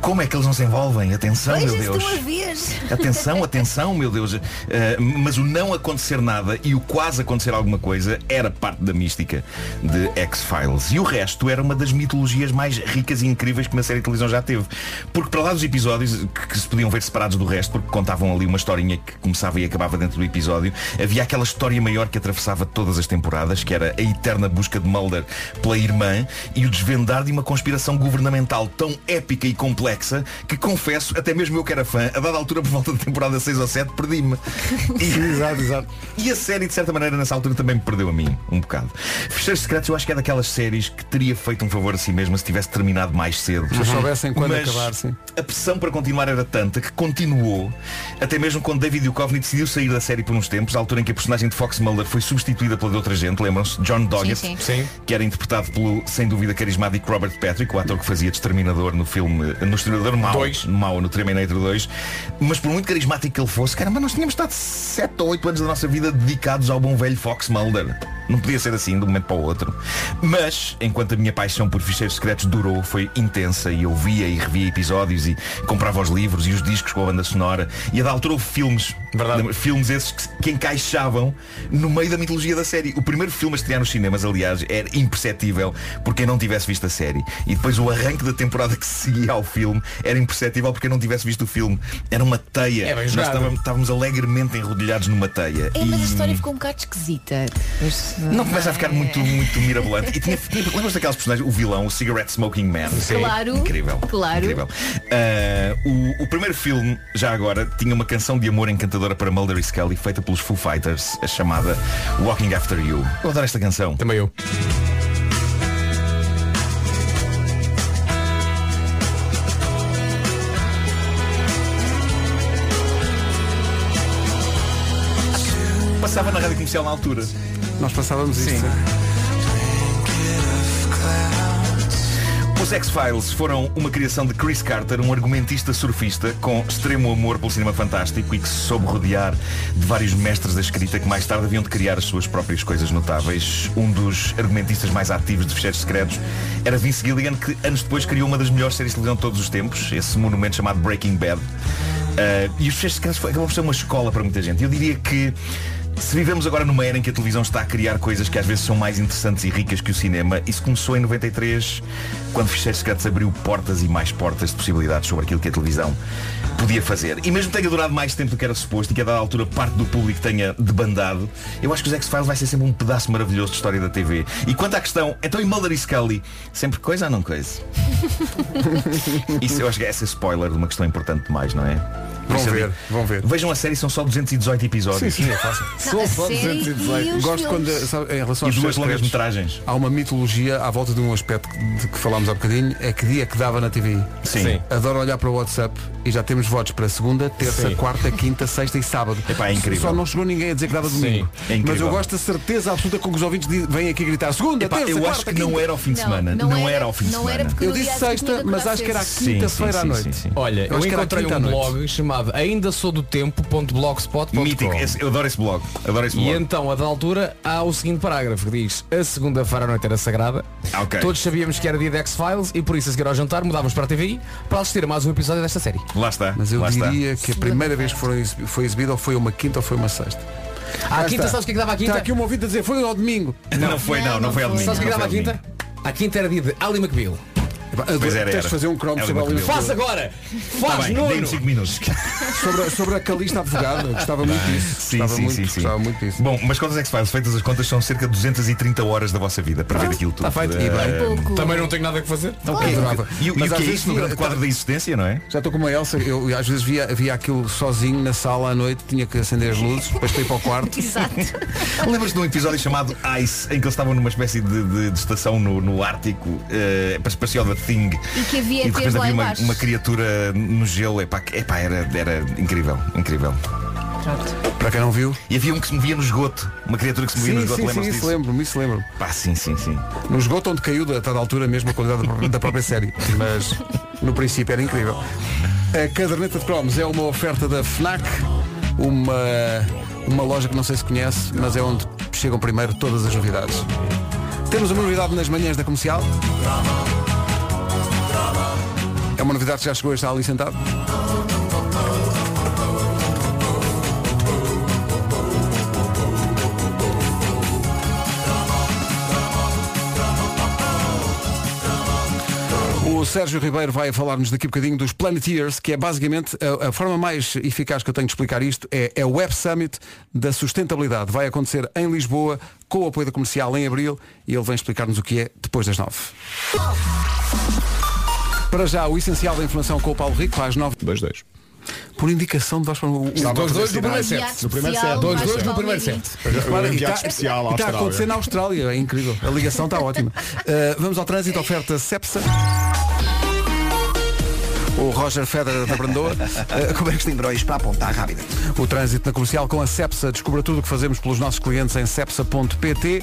Como é que eles não se envolvem? Atenção, meu Deus. Atenção, atenção, meu Deus. Uh, mas o não acontecer nada e o quase acontecer alguma coisa era parte da mística de X-Files. E o resto era uma das mitologias mais ricas e incríveis que uma série de televisão já teve. Porque para lá dos episódios que, que se podiam ver separados do resto, porque contavam ali uma historinha que começava e acabava dentro do episódio, havia aquela história maior que atravessava todas as temporadas, que era a eterna busca de Mulder pela irmã e o desvendar de uma conspiração governamental tão épica e complexa que confesso, até mesmo eu que era fã, a dada altura por volta da temporada 6 ou 7, perdi-me. E, exato, exato. E a série, de certa maneira, nessa altura também me perdeu a mim, um bocado. Fecheiros Secretos eu acho que é daquelas séries que teria feito um favor a si mesma se tivesse terminado mais cedo. Se soubessem quando Mas acabar, sim. A pressão para continuar era tanta que continuou, até mesmo quando David Duchovny decidiu sair da série por uns tempos, à altura em que a personagem de Fox Mulder foi substituída pela de outra gente, lembram-se? John Doggett, Sim, sim. Que era interpretado pelo, sem dúvida, carismático Robert Patrick, o ator que fazia Exterminador no filme, no Exterminador mau, Dois. mau no Terminator 2. Mas por muito carismático que ele fosse, caramba, nós tínhamos estado 7 ou 8 anos da nossa vida dedicados ao bom velho Fox Mulder. Não podia ser assim de um momento para o outro. Mas, enquanto a minha paixão por ficheiros secretos durou, foi intensa e eu via e revia episódios e comprava os livros e os discos com a banda sonora. E a da altura houve filmes. Verdade. Filmes esses que, que encaixavam no meio da mitologia da série. O primeiro filme a estrear nos cinemas, aliás, era imperceptível por quem não tivesse visto a série. E depois o arranque da temporada que seguia ao filme era imperceptível por quem não tivesse visto o filme. Era uma teia. É Nós estávamos, estávamos alegremente enrodilhados numa teia. É, mas a E- história ficou um bocado esquisita. Mas, não começa a ficar muito, muito mirabolante. E tinha, tinha lembras daquelas personagens, o vilão, o Cigarette Smoking Man? Claro. Incrível. Claro. Incrível. Ah, o, o primeiro filme, já agora, tinha uma canção de amor encantadora para Mulder e Scully, feita pelos Foo Fighters, a chamada Walking After You. Eu adoro esta canção. Também eu. Comercial na altura. Nós passávamos isto. Os X-Files foram uma criação de Chris Carter, um argumentista surfista com extremo amor pelo cinema fantástico e que se soube rodear de vários mestres da escrita que mais tarde haviam de criar as suas próprias coisas notáveis. Um dos argumentistas mais ativos de Fecheiros Secretos era Vince Gilligan, que anos depois criou uma das melhores séries de televisão de todos os tempos, esse monumento chamado Breaking Bad. Uh, e os Fecheiros Secretos acabou por ser uma escola para muita gente. Eu diria que se vivemos agora numa era em que a televisão está a criar coisas que às vezes são mais interessantes e ricas que o cinema, isso começou em 93, quando Fecheiros Secretos abriu portas e mais portas de possibilidades sobre aquilo que a televisão podia fazer. E mesmo que tenha durado mais tempo do que era suposto e que a dada altura parte do público tenha debandado, eu acho que os X-Files vai ser sempre um pedaço maravilhoso de história da TV. E quanto à questão, então e Mulder e Scully, sempre coisa ou não coisa? Isso eu acho que é esse spoiler de uma questão importante demais, não é? Vão ver, vão ver. Vejam a série, são só 218 episódios. Sim, sim, é fácil. São e os Gosto quando, sabe, em relação E duas longas metragens. Há uma mitologia à volta de um aspecto que- de que falámos há bocadinho, é que dia que dava na TVI. Sim. Sim. Adoro olhar para o WhatsApp e já temos votos para segunda, terça, Sim. quarta, quinta, sexta e sábado. Epá, é incrível. Só não chegou ninguém a dizer que dava domingo. é incrível. Mas eu gosto da certeza absoluta com que os ouvintes vêm aqui gritar segunda, Epá, terça, eu quarta, acho que quinta. não era ao fim de Não, semana. não Não, era- era ao fim de não semana. Eu disse sexta, mas acho que era. Sim, quinta-feira sim, à sim, noite. sim, sim. Olha, Eu eu, acho que era encontrei um blog chamado ainda sou do tempo.blogspot.com Mítico, esse- eu adoro esse blog. Adoro esse E blog. então, a da altura, há o seguinte parágrafo que diz A segunda-feira à noite era sagrada Ah, ok. Todos sabíamos que era dia de X-Files E por isso a seguir ao jantar mudávamos para a TVI Para assistir a mais um episódio desta série Lá está. Mas eu lá está. diria que a primeira vez que foram foi exibido ou foi uma quinta ou foi uma sexta. À Cá quinta, está. sabes o que é que dava à quinta? Está aqui um ouvinte a dizer, foi ao domingo. Não, foi, não, não, foi ao domingo. Sabes o que é que não dava à quinta? À quinta era dia de Ali McBeal Pois era, Tens era. de fazer um cromo sobre a Olivia. Faz agora! Tá Faz, bem, Nuno! dei-me 5 minutos. Sobre, a- sobre a Calista Advogada, gostava muito disso. Sim, gostava sim, muito, sim, sim. Gostava muito disso. Bom, mas quantas X-Files? Feitas as contas, são cerca de 230 horas da vossa vida para ver aquilo tudo. Está feito. Eh, E bem. Pouco. Também não tenho nada a fazer então, o quê? Adorava. E, o- e Mas o às que é vezes isso no grande quadro da existência, não é? Já estou como a Elsa, eu, às vezes via, via aquilo sozinho na sala à noite, tinha que acender as luzes, depois para ir para o quarto. Exato. Lembras-te de um episódio chamado Ice, em que eles estavam numa espécie de, de- de estação no, no Ártico, eh, parecia o da Thing. E que havia E de repente havia uma, uma criatura no gelo, epá, que- epá, era, era incrível, incrível. Para quem não viu. E havia um que se movia no esgoto, uma criatura que se movia no Sim, esgoto, sim, sim, lembras isso lembro-me, isso lembro-me. Pá, sim, sim, sim. No esgoto onde caiu, a tal altura mesmo a qualidade da própria- da própria série. Mas no princípio era incrível. A caderneta de cromos é uma oferta da FNAC, uma, uma loja que não sei se conhece, mas é onde chegam primeiro todas as novidades. Temos uma novidade nas manhãs da comercial. É uma novidade que já chegou e está ali sentado. O Sérgio Ribeiro vai falar-nos daqui a bocadinho dos Planeteers, que é basicamente a, a forma mais eficaz que eu tenho de explicar isto é, é o Web Summit da sustentabilidade. Vai acontecer em Lisboa, com o apoio da comercial em abril, e ele vem explicar-nos o que é depois das nove. Para já, o essencial da informação com o Paulo Rico, às nove. 2-2. Por indicação de Vasco o, Estava a Dois, dois fazer no primeiro set. No primeiro set. Dois, Vasco dois no primeiro set. E enviado está- especial à Está a Austrália. acontecer na Austrália, é incrível. A ligação está ótima. Uh, vamos ao trânsito, oferta Cepsa. O Roger Federer da Brandoa. Uh, como é que Embrois para apontar rápida. O trânsito na comercial com a Cepsa. Descubra tudo o que fazemos pelos nossos clientes em cepsa.pt.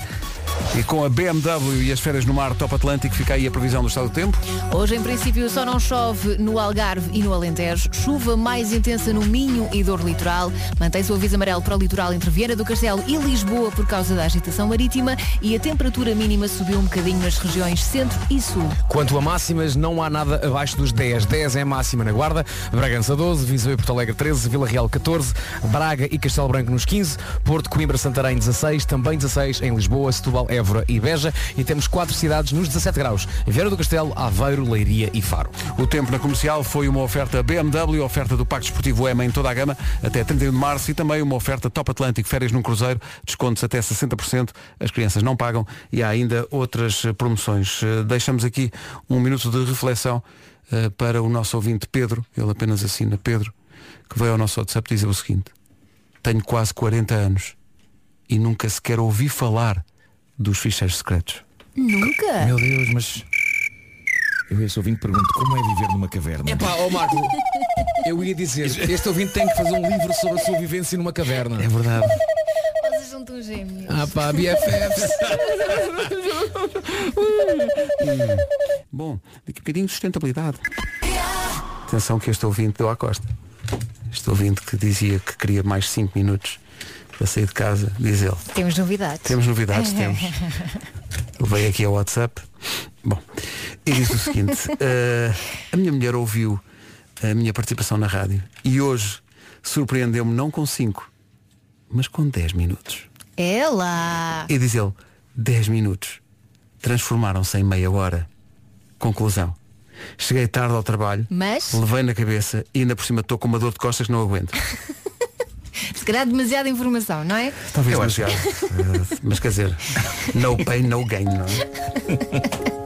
E com a BMW e as férias no mar Top Atlântico, fica aí a previsão do estado do tempo. Hoje, em princípio, só não chove no Algarve e no Alentejo. Chuva mais intensa no Minho e dor litoral. Mantém-se o aviso amarelo para o litoral entre Viana do Castelo e Lisboa por causa da agitação marítima e a temperatura mínima subiu um bocadinho nas regiões centro e sul. Quanto a máximas, não há nada abaixo dos 10. 10 é máxima na Guarda, Bragança 12, Viseu e Porto Alegre 13, Vila Real 14, Braga e Castelo Branco nos 15, Porto, Coimbra, Santarém 16, também 16 em Lisboa, Setúbal, Évora e Beja e temos quatro cidades nos 17 graus, Vieira do Castelo, Aveiro, Leiria e Faro. O tempo na comercial foi uma oferta BMW, oferta do Pacto Esportivo EMA em toda a gama, até 31 de março, e também uma oferta Top Atlântico, férias num cruzeiro, descontos até 60%, as crianças não pagam, e há ainda outras promoções. Eh, Deixamos aqui um minuto de reflexão eh, para o nosso ouvinte Pedro, ele apenas assina Pedro, que veio ao nosso WhatsApp dizer o seguinte, tenho quase 40 anos e nunca sequer ouvi falar dos ficheiros secretos. Nunca? Meu Deus, mas. Eu esse ouvinte pergunto como é viver numa caverna. Epá, ó Marco, eu ia dizer, este ouvinte tem que fazer um livro sobre a sua vivência numa caverna. É verdade. São tão gêmeos. Ah pá, BFFs. Bom, daqui a bocadinho de sustentabilidade. Atenção que este ouvinte deu à costa. Este ouvinte que dizia que queria mais 5 minutos para sair de casa, diz ele. Temos novidades. Temos novidades, temos. Veio aqui ao WhatsApp. Bom, e disse o seguinte, eh, a minha mulher ouviu a minha participação na rádio e hoje surpreendeu-me não com 5, mas com 10 minutos. Ela! E diz ele, 10 minutos transformaram-se em meia hora. Conclusão. Cheguei tarde ao trabalho, Mas, levei na cabeça e ainda por cima estou com uma dor de costas que não aguento. se calhar demasiada informação, não é? Talvez demasiado. Eh, Mas quer dizer, no pain, no gain, não é?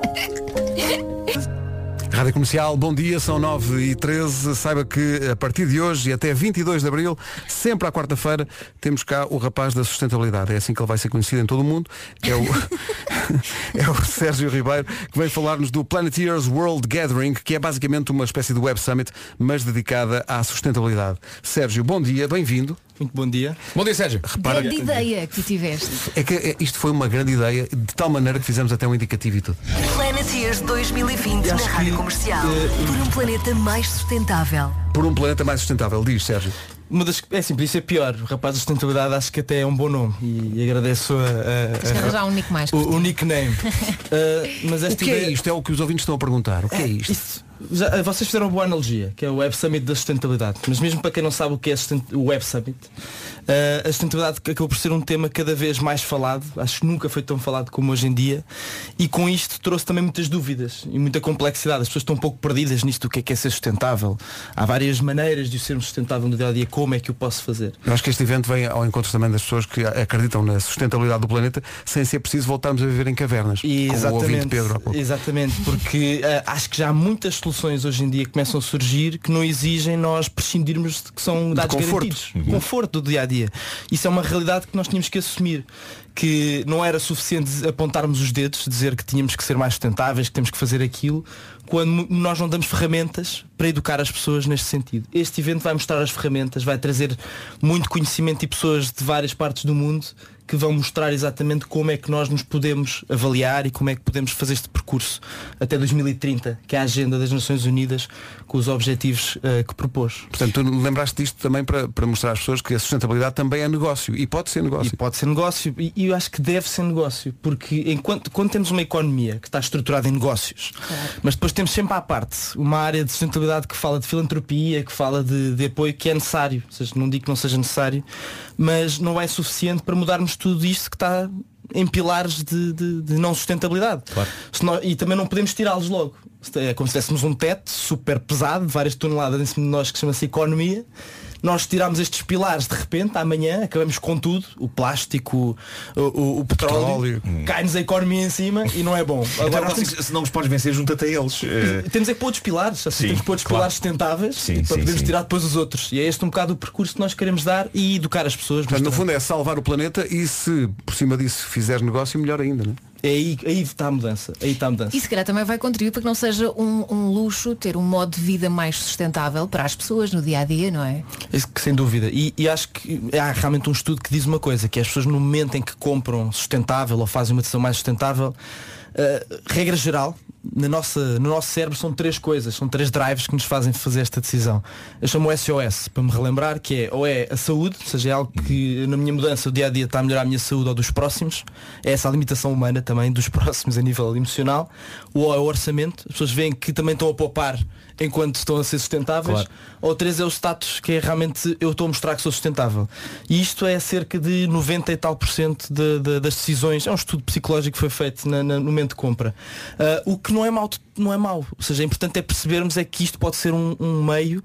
Rádio Comercial, bom dia, são 9 e 13 Saiba que a partir de hoje e até 22 de Abril, sempre à quarta-feira, temos cá o rapaz da sustentabilidade. É assim que ele vai ser conhecido em todo o mundo. É o, é o Sérgio Ribeiro, que vem falar-nos do Planeteers World Gathering, que é basicamente uma espécie de Web Summit, mas dedicada à sustentabilidade. Sérgio, bom dia, bem-vindo. Muito bom dia. Bom dia, Sérgio. Repara, Grande ideia que tu tiveste. é que é, isto foi uma grande ideia, de tal maneira que fizemos até um indicativo e tudo. Planeteers 2020 Eu na Rádio que, Comercial. eh, Por um planeta mais sustentável. Por um planeta mais sustentável, diz Sérgio. Uma das, é assim, podia ser pior. O rapaz da sustentabilidade acho que até é um bom nome. E, e agradeço a, a- a- arranjar um nick mais. o, o nickname. Uh, mas O esta que é ideia- isto? É o que os ouvintes estão a perguntar. O que é isto? Isso- já- vocês fizeram uma boa analogia, que é o Web Summit da sustentabilidade. Mas mesmo para quem não sabe o que é o Web Summit, uh, a sustentabilidade acabou por ser um tema cada vez mais falado. Acho que nunca foi tão falado como hoje em dia. E com isto trouxe também muitas dúvidas e muita complexidade. As pessoas estão um pouco perdidas nisto do que é que é ser sustentável. Há várias maneiras de o sermos sustentável no dia a dia. Como é que o posso fazer? Eu acho que este evento vem ao encontro também das pessoas que acreditam na sustentabilidade do planeta sem ser preciso voltarmos a viver em cavernas. Ouvinte Exatamente, Pedro há pouco. exatamente, porque eh, acho que já há muitas soluções hoje em dia que começam a surgir que não exigem nós prescindirmos de que são dados conforto. garantidos. Conforto do dia a dia. Isso é uma realidade que nós tínhamos que assumir. Que não era suficiente apontarmos os dedos, dizer que tínhamos que ser mais sustentáveis, que temos que fazer aquilo, quando nós não damos ferramentas para educar as pessoas neste sentido. Este evento vai mostrar as ferramentas, vai trazer muito conhecimento e pessoas de várias partes do mundo que vão mostrar exatamente como é que nós nos podemos avaliar e como é que podemos fazer este percurso até 2030, que é a agenda das Nações Unidas com os objetivos eh, que propôs. Portanto, tu lembraste disto também para, para mostrar às pessoas que a sustentabilidade também é negócio e pode ser negócio. E pode ser negócio e, e eu acho que deve ser negócio, porque enquanto quando temos uma economia que está estruturada em negócios, mas depois temos sempre à parte uma área de sustentabilidade que fala de filantropia, que fala de, de apoio que é necessário, ou seja, não digo que não seja necessário, mas não é suficiente para mudarmos tudo isto que está em pilares de, de- de não sustentabilidade. Nós- e também não podemos tirá-los logo. É como se tivéssemos um teto super pesado, várias toneladas em cima de nós que chama-se economia. Nós tiramos estes pilares de repente, amanhã, acabamos com tudo, o plástico, o, o- o petróleo, cai-nos a economia em cima e não é bom. Então, Agora não, nós se, se não os podes vencer, junta-te a eles. Temos é que pôr outros pilares, assim, Sim, temos que pôr outros claro. pilares sustentáveis Sim, e para sim, podermos sim. tirar depois os outros. E é este um bocado o percurso que nós queremos dar e educar as pessoas. Portanto, no fundo é salvar o planeta e se por cima disso fizeres negócio, melhor ainda, não é? É aí, aí está a mudança. Aí está a mudança. E se calhar também vai contribuir para que não seja um, um luxo ter um modo de vida mais sustentável para as pessoas no dia a dia, não é? Isso que, sem dúvida. E, e acho que há realmente um estudo que diz uma coisa, que as pessoas no momento em que compram sustentável ou fazem uma decisão mais sustentável, eh, regra geral, na nossa, no nosso cérebro são três coisas, são três drives que nos fazem fazer esta decisão. Eu chamo SOS, para me relembrar, que é ou é a saúde, ou seja, é algo que na minha mudança o dia a dia está a melhorar a minha saúde ou dos próximos, é essa a limitação humana também dos próximos a nível emocional, ou é o orçamento, as pessoas veem que também estão a poupar enquanto estão a ser sustentáveis, Claro. ou três é o status, que é realmente eu estou a mostrar que sou sustentável. E isto é cerca de 90 e tal por cento de- de- das decisões. É um estudo psicológico que foi feito na- na- no momento de compra. Ah, o que não é mau, não é mau. Ou seja, é importante é percebermos é que isto pode ser um, um meio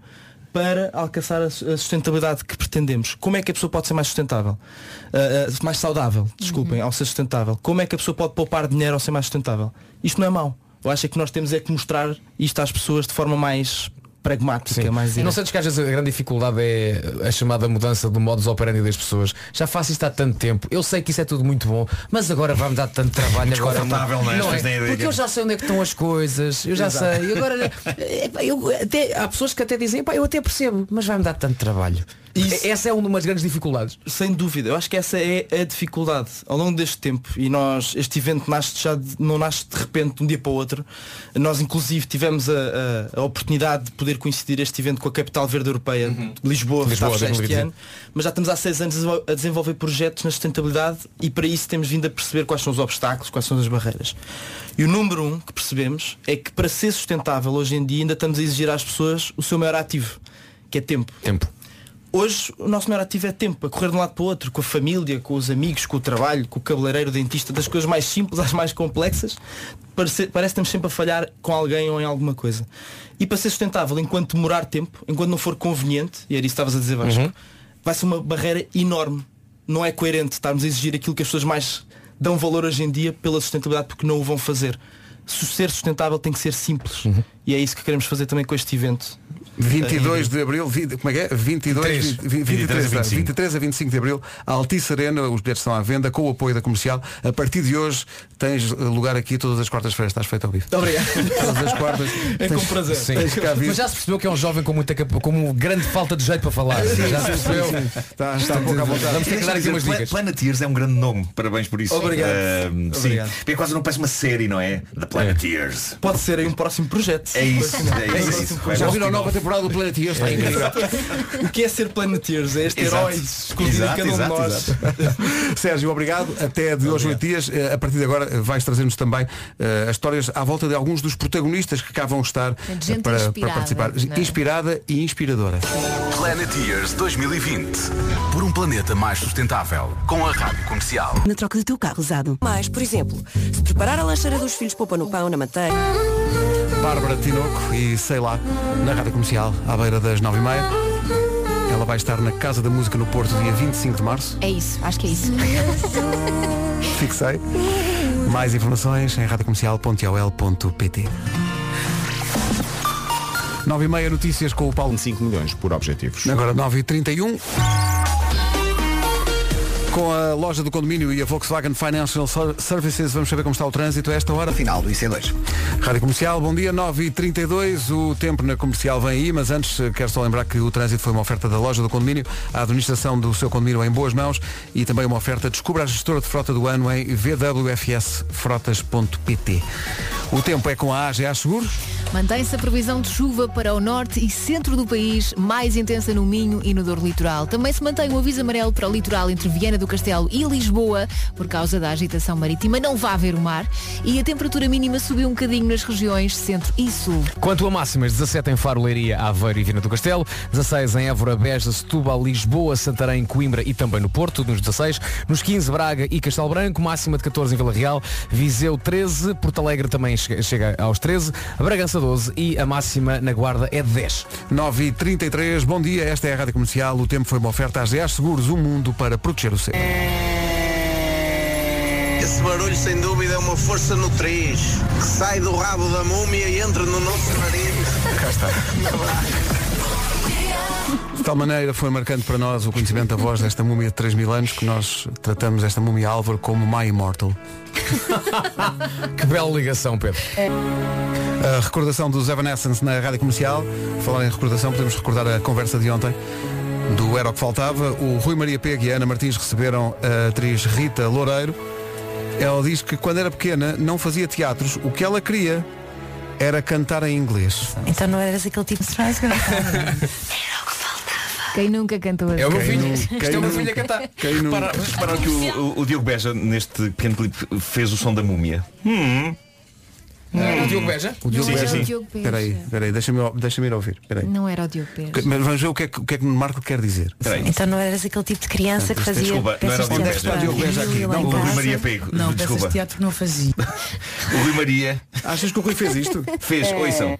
para alcançar a su- a sustentabilidade que pretendemos. Como é que a pessoa pode ser mais sustentável? Ah, ah, mais saudável, desculpem, ao ser sustentável. Como é que a pessoa pode poupar dinheiro ao ser mais sustentável? Isto não é mau. Eu acho é que nós temos é que mostrar isto às pessoas de forma mais pragmática, mais Não direta. sentes que às vezes a grande dificuldade é a chamada mudança do modus operandi das pessoas. Já faço isto há tanto tempo. Eu sei que isso é tudo muito bom, mas agora vai-me dar tanto trabalho agora. Desconfortável, não é? Ideia Porque que- eu já sei onde é que estão as coisas. Eu já Exato. sei. E agora epá, eu até, há pessoas que até dizem, "Epá, eu até percebo, mas vai-me dar tanto trabalho. Isso- Essa é uma das grandes dificuldades. Sem dúvida, eu acho que essa é a dificuldade ao longo deste tempo e nós, este evento nasce já de- não nasce de repente de um dia para o outro. Nós inclusive tivemos a, a- a oportunidade de poder coincidir este evento com a Capital Verde Europeia de Lisboa, está Lisboa, fechar este 2020. ano, mas já estamos há seis anos a desenvolver projetos na sustentabilidade e para isso temos vindo a perceber quais são os obstáculos, quais são as barreiras. E o número um que percebemos é que para ser sustentável hoje em dia ainda estamos a exigir às pessoas o seu maior ativo, que é tempo. Tempo. Hoje o nosso maior ativo é tempo, a correr de um lado para o outro, com a família, com os amigos, com o trabalho, com o cabeleireiro, o dentista, das coisas mais simples às mais complexas, parece, parece que estamos sempre a falhar com alguém ou em alguma coisa. E para ser sustentável, enquanto demorar tempo, enquanto não for conveniente, e era isso que estavas a dizer Vasco, Uhum. vai ser uma barreira enorme. Não é coerente estarmos a exigir aquilo que as pessoas mais dão valor hoje em dia pela sustentabilidade porque não o vão fazer. Se ser sustentável tem que ser simples. Uhum. E é isso que queremos fazer também com este evento. 22 de Abril, vi- como é que é? 22, 23, 20, 23, 23 a 25. 23 a 25 de Abril, a Altice Arena, os bilhetes estão à venda, com o apoio da comercial. A partir de hoje tens lugar aqui todas as quartas-feiras, estás feito ao vivo. Muito obrigado. Todas as quartas. É com prazer. Sim. Tens. Mas já se percebeu que é um jovem com muita com uma grande falta de jeito para falar. já se percebeu. Está, está pouco à vontade. Vamos ter que dar aqui umas dicas. Planeteers é um grande nome, parabéns por isso. Obrigado. Ah, sim. Obrigado. Porque quase não parece uma série, não é? The Planeteers. Pode ser aí um próximo projeto. É isso, é isso, é isso. Já viram a nova temporada do? Está incrível. O que é ser Planeteers? É este Exato. herói escondido em Exato, cada um de nós. É. Sérgio, obrigado. Até de hoje oito dias. Eh, A partir de agora eh, vais trazer-nos também eh, as histórias à volta de alguns dos protagonistas que cá vão estar É gente para, para participar. é? Inspirada e inspiradora. Planeteers 2020. Por um planeta mais sustentável. Com a Rádio Comercial. Na troca do teu carro usado. Mas, por exemplo, se preparar a lancheira dos filhos poupa no pão, na manteiga. Bárbara Tinoco e sei lá, na Rádio Comercial, à beira das nove e meia. Ela vai estar na Casa da Música no Porto, dia 25 de março. É isso, acho que é isso. Fixei. Mais informações em radiocomercial.ol.pt 9 e meia notícias com o Paulo. 5 milhões por objetivos. Agora 9 e 31 Com a loja do condomínio e a Volkswagen Financial Ser- Services, vamos saber como está o trânsito a esta hora. Final do IC2. Rádio Comercial, bom dia, 9h32. O tempo na comercial vem aí, mas antes eh, quero só lembrar que o trânsito foi uma oferta da loja do condomínio, a administração do seu condomínio em boas mãos e também uma oferta Descubra a gestora de frota do ano em vwfsfrotas.pt. O tempo é com a AGA Seguros. Mantém-se a previsão de chuva para o norte e centro do país, mais intensa no Minho e no Douro Litoral. Também se mantém um aviso amarelo para o litoral entre Viana do Castelo e Lisboa, por causa da agitação marítima. Não vá ver o mar. E a temperatura mínima subiu um bocadinho nas regiões centro e sul. Quanto a máximas, 17 em Faro, Leiria, Aveiro e Viana do Castelo, 16 em Évora, Beja, Setúbal, Lisboa, Santarém, Coimbra e também no Porto, nos 16, nos 15 Braga e Castelo Branco, máxima de 14 em Vila Real, Viseu 13, Porto Alegre também chega, aos 13, Bragança 12 e a máxima na Guarda é de 10. 9h33, bom dia, esta é a Rádio Comercial. O tempo foi uma oferta às AGA Seguros, um mundo para proteger o seu. Esse barulho sem dúvida é uma força nutriz que sai do rabo da múmia e entra no nosso nariz. Cá está. De tal maneira foi marcante para nós o conhecimento da voz desta múmia de 3 mil anos que nós tratamos esta múmia Álvaro como My Immortal. Que bela ligação, Pedro. A recordação dos Evanescence na rádio comercial. Falar em recordação, podemos recordar a conversa de ontem do Era o que Faltava. O Rui Maria Pego e a Ana Martins receberam a atriz Rita Loureiro. Ela diz que quando era pequena não fazia teatros. O que ela queria era cantar em inglês. Então não eras aquele tipo de surprise que eu não estava. Quem nunca cantou assim? É o meu filho. Isto quem é o meu filho a cantar. quem nunca- repararam que o, o- o Diogo Beja, neste pequeno clipe, fez o som da múmia. Hum. O Diogo Beja? O Diogo Não Beja. o Diogo Beja. Espera aí, espera aí, deixa-me deixa ir ouvir. Espera aí. Não era o Diogo Pérez. Mas vamos ver o que é que, o que, é que o Marco quer dizer. Então não eras aquele tipo de criança que fazia Desculpa, não era o Diogo Beja. teatro Diogo Beja aqui. Não, o Rui. Maria Pego. Não, peças Desculpa. de teatro não fazia. O Rui Maria Achas que o Rui fez isto? fez. Ouçam.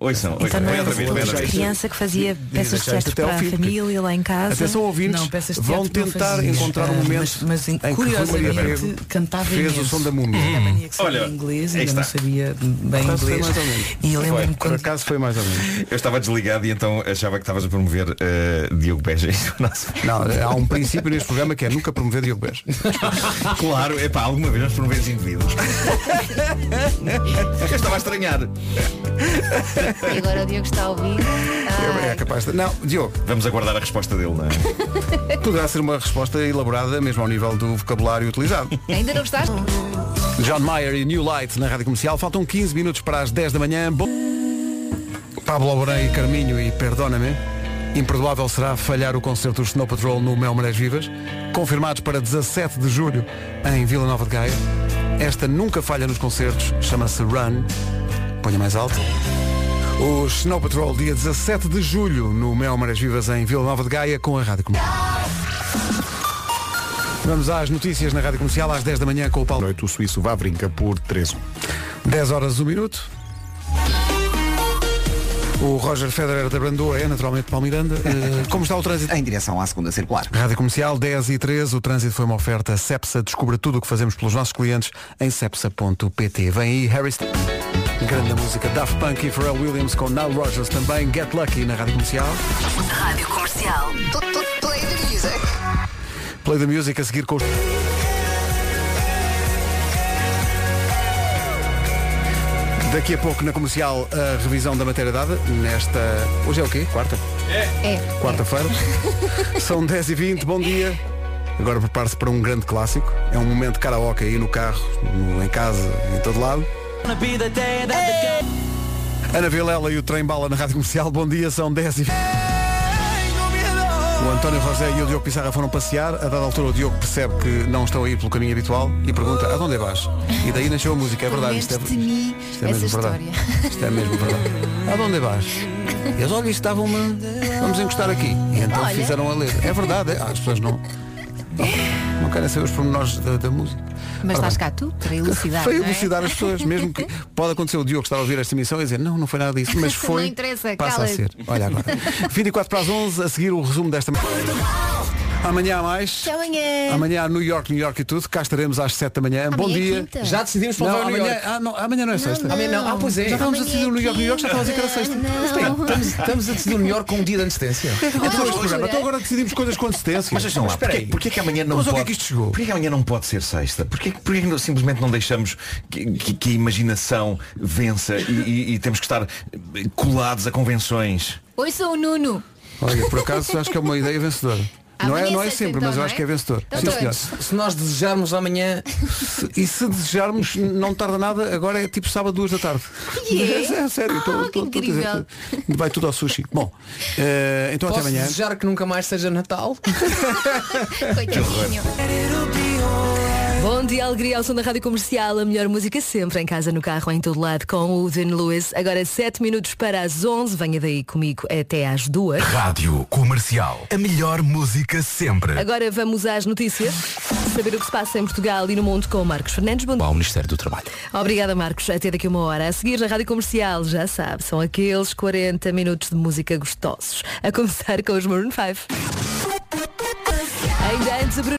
Ouçam. Então ouçam. não Vem outra eras vez, outra vez. criança que fazia peças de teatro para a família lá em casa. Atenção ouvintes, Não, peças de vão tentar encontrar um Ah, momento mas- mas, curiosamente, cantava fez o som da múmia. A mania que sabia Olha, inglês, ainda não sabia bem Por acaso foi inglês. mais ou menos. E eu lembro-me Por quando acaso foi mais ou menos. Eu estava desligado e então achava que estavas a promover eh, Diogo Beja. Não, há um princípio neste programa que é nunca promover Diogo Beja. Claro, é pá, alguma vez nós promovemos indivíduos. Eu estava a estranhar. E agora o Diogo está a ouvir. É, é capaz de... Não, Diogo, Vamos aguardar a resposta dele, não é? poderá ser uma resposta elaborada mesmo ao nível do vocabulário utilizado. Ainda não estás? John Mayer e New Light na Rádio Comercial. Faltam 15 minutos para as 10 da manhã. Bom... Pablo Alborém e Carminho e Perdona-me. Imperdoável será falhar o concerto do Snow Patrol no Mel Marés Vivas. Confirmados para 17 de julho em Vila Nova de Gaia. Esta nunca falha nos concertos. Chama-se Run. Ponha mais alto. O Snow Patrol, dia 17 de julho, no Mel Marés Vivas em Vila Nova de Gaia, com a Rádio Comercial. Vamos às notícias na Rádio Comercial às 10 da manhã com o Paulo. Noite o suíço Vavrinca por 3 10 horas, 1 minuto. O Roger Federer da Brandoa é naturalmente Paulo Miranda. Eh, Como está o trânsito? Em direção à segunda circular. Rádio Comercial 10 e 13, o trânsito foi uma oferta Cepsa. Descubra tudo o que fazemos pelos nossos clientes em cepsa.pt. Vem aí Harry St- Grande música Daft Punk e Pharrell Williams com Nile Rogers também. Get Lucky na Rádio Comercial. Rádio Comercial. Play the music. Play the music a seguir com os... Daqui a pouco na comercial a revisão da matéria dada nesta. Hoje é o quê? Quarta? É. Quarta-feira. São 10h20, bom dia. Agora prepare-se para um grande clássico. É um momento de karaoke aí no carro, no- em casa, em todo lado. Ana Vilela e o Trem Bala na Rádio Comercial. Bom dia, são 10 h O António José e o Diogo Pissarra foram passear. A dada altura o Diogo percebe que não estão a ir pelo caminho habitual e pergunta aonde é vais? E daí nasceu a música, é verdade. Isto é, Prometeste-me isto é essa mesmo verdade. Isto é mesmo verdade. Aonde vais? E eles, olha, estavam uma... Vamos encostar aqui. E então Olha. fizeram a letra. É verdade, é. Ah, as pessoas não. Não, não querem saber os pormenores da, da música. Mas Ora estás cá tu para elucidar. Foi não é? elucidar as pessoas, mesmo que pode acontecer o Diogo estar a ouvir esta emissão e dizer não, não foi nada disso, mas foi. Não interessa, passa a ser. Olha agora. 24 para as 11, a seguir o resumo desta. Amanhã há mais. Até amanhã. Amanhã há New York, New York e tudo. Cá estaremos às 7 da manhã. Bom é dia. quinta. Já decidimos para não, levar ao New amanhã, York. ah, não, amanhã não é sexta. Amanhã não. Ah, pois é. Já estávamos a Amanhã decidir o New York, é New York, já estava a dizer que era sexta. Não. Estamos, estamos a decidir o New York com um dia de antecedência. Então, este programa, então agora decidimos coisas com antecedência. Mas vejam lá, espera porquê, aí. porquê que amanhã não Mas pode... é que isto chegou? Porquê que amanhã não pode ser sexta? Porquê, que- porquê que não- simplesmente não deixamos que, que- que a imaginação vença e, e- e temos que estar colados a convenções? Oi, sou o Nuno. Olha, por acaso acho que é uma ideia vencedora. Não é, não é sempre, então, mas eu acho é? que é vencedor. Então Sim, senhor. Se nós desejarmos amanhã. E se desejarmos, não tarda nada, agora é tipo sábado, duas da tarde. Yeah. É, é sério, estou- Ah, estou- que estou a dizer. Vai tudo ao sushi. Bom, eh, então Posso até amanhã. desejar que nunca mais seja Natal? Coitadinho. Bom dia, alegria ao som da Rádio Comercial, a melhor música sempre, em casa, no carro, em todo lado, com o Dean Lewis. Agora 7 minutos para as 11, venha daí comigo até às 2. Rádio Comercial. A melhor música sempre. Agora vamos às notícias, saber o que se passa em Portugal e no mundo com o Marcos Fernandes. Bom. Ao Ministério do Trabalho. Obrigada, Marcos. Até daqui uma hora. A seguir na Rádio Comercial, já sabe, são aqueles 40 minutos de música gostosos. A começar com os Maroon 5. Ainda antes,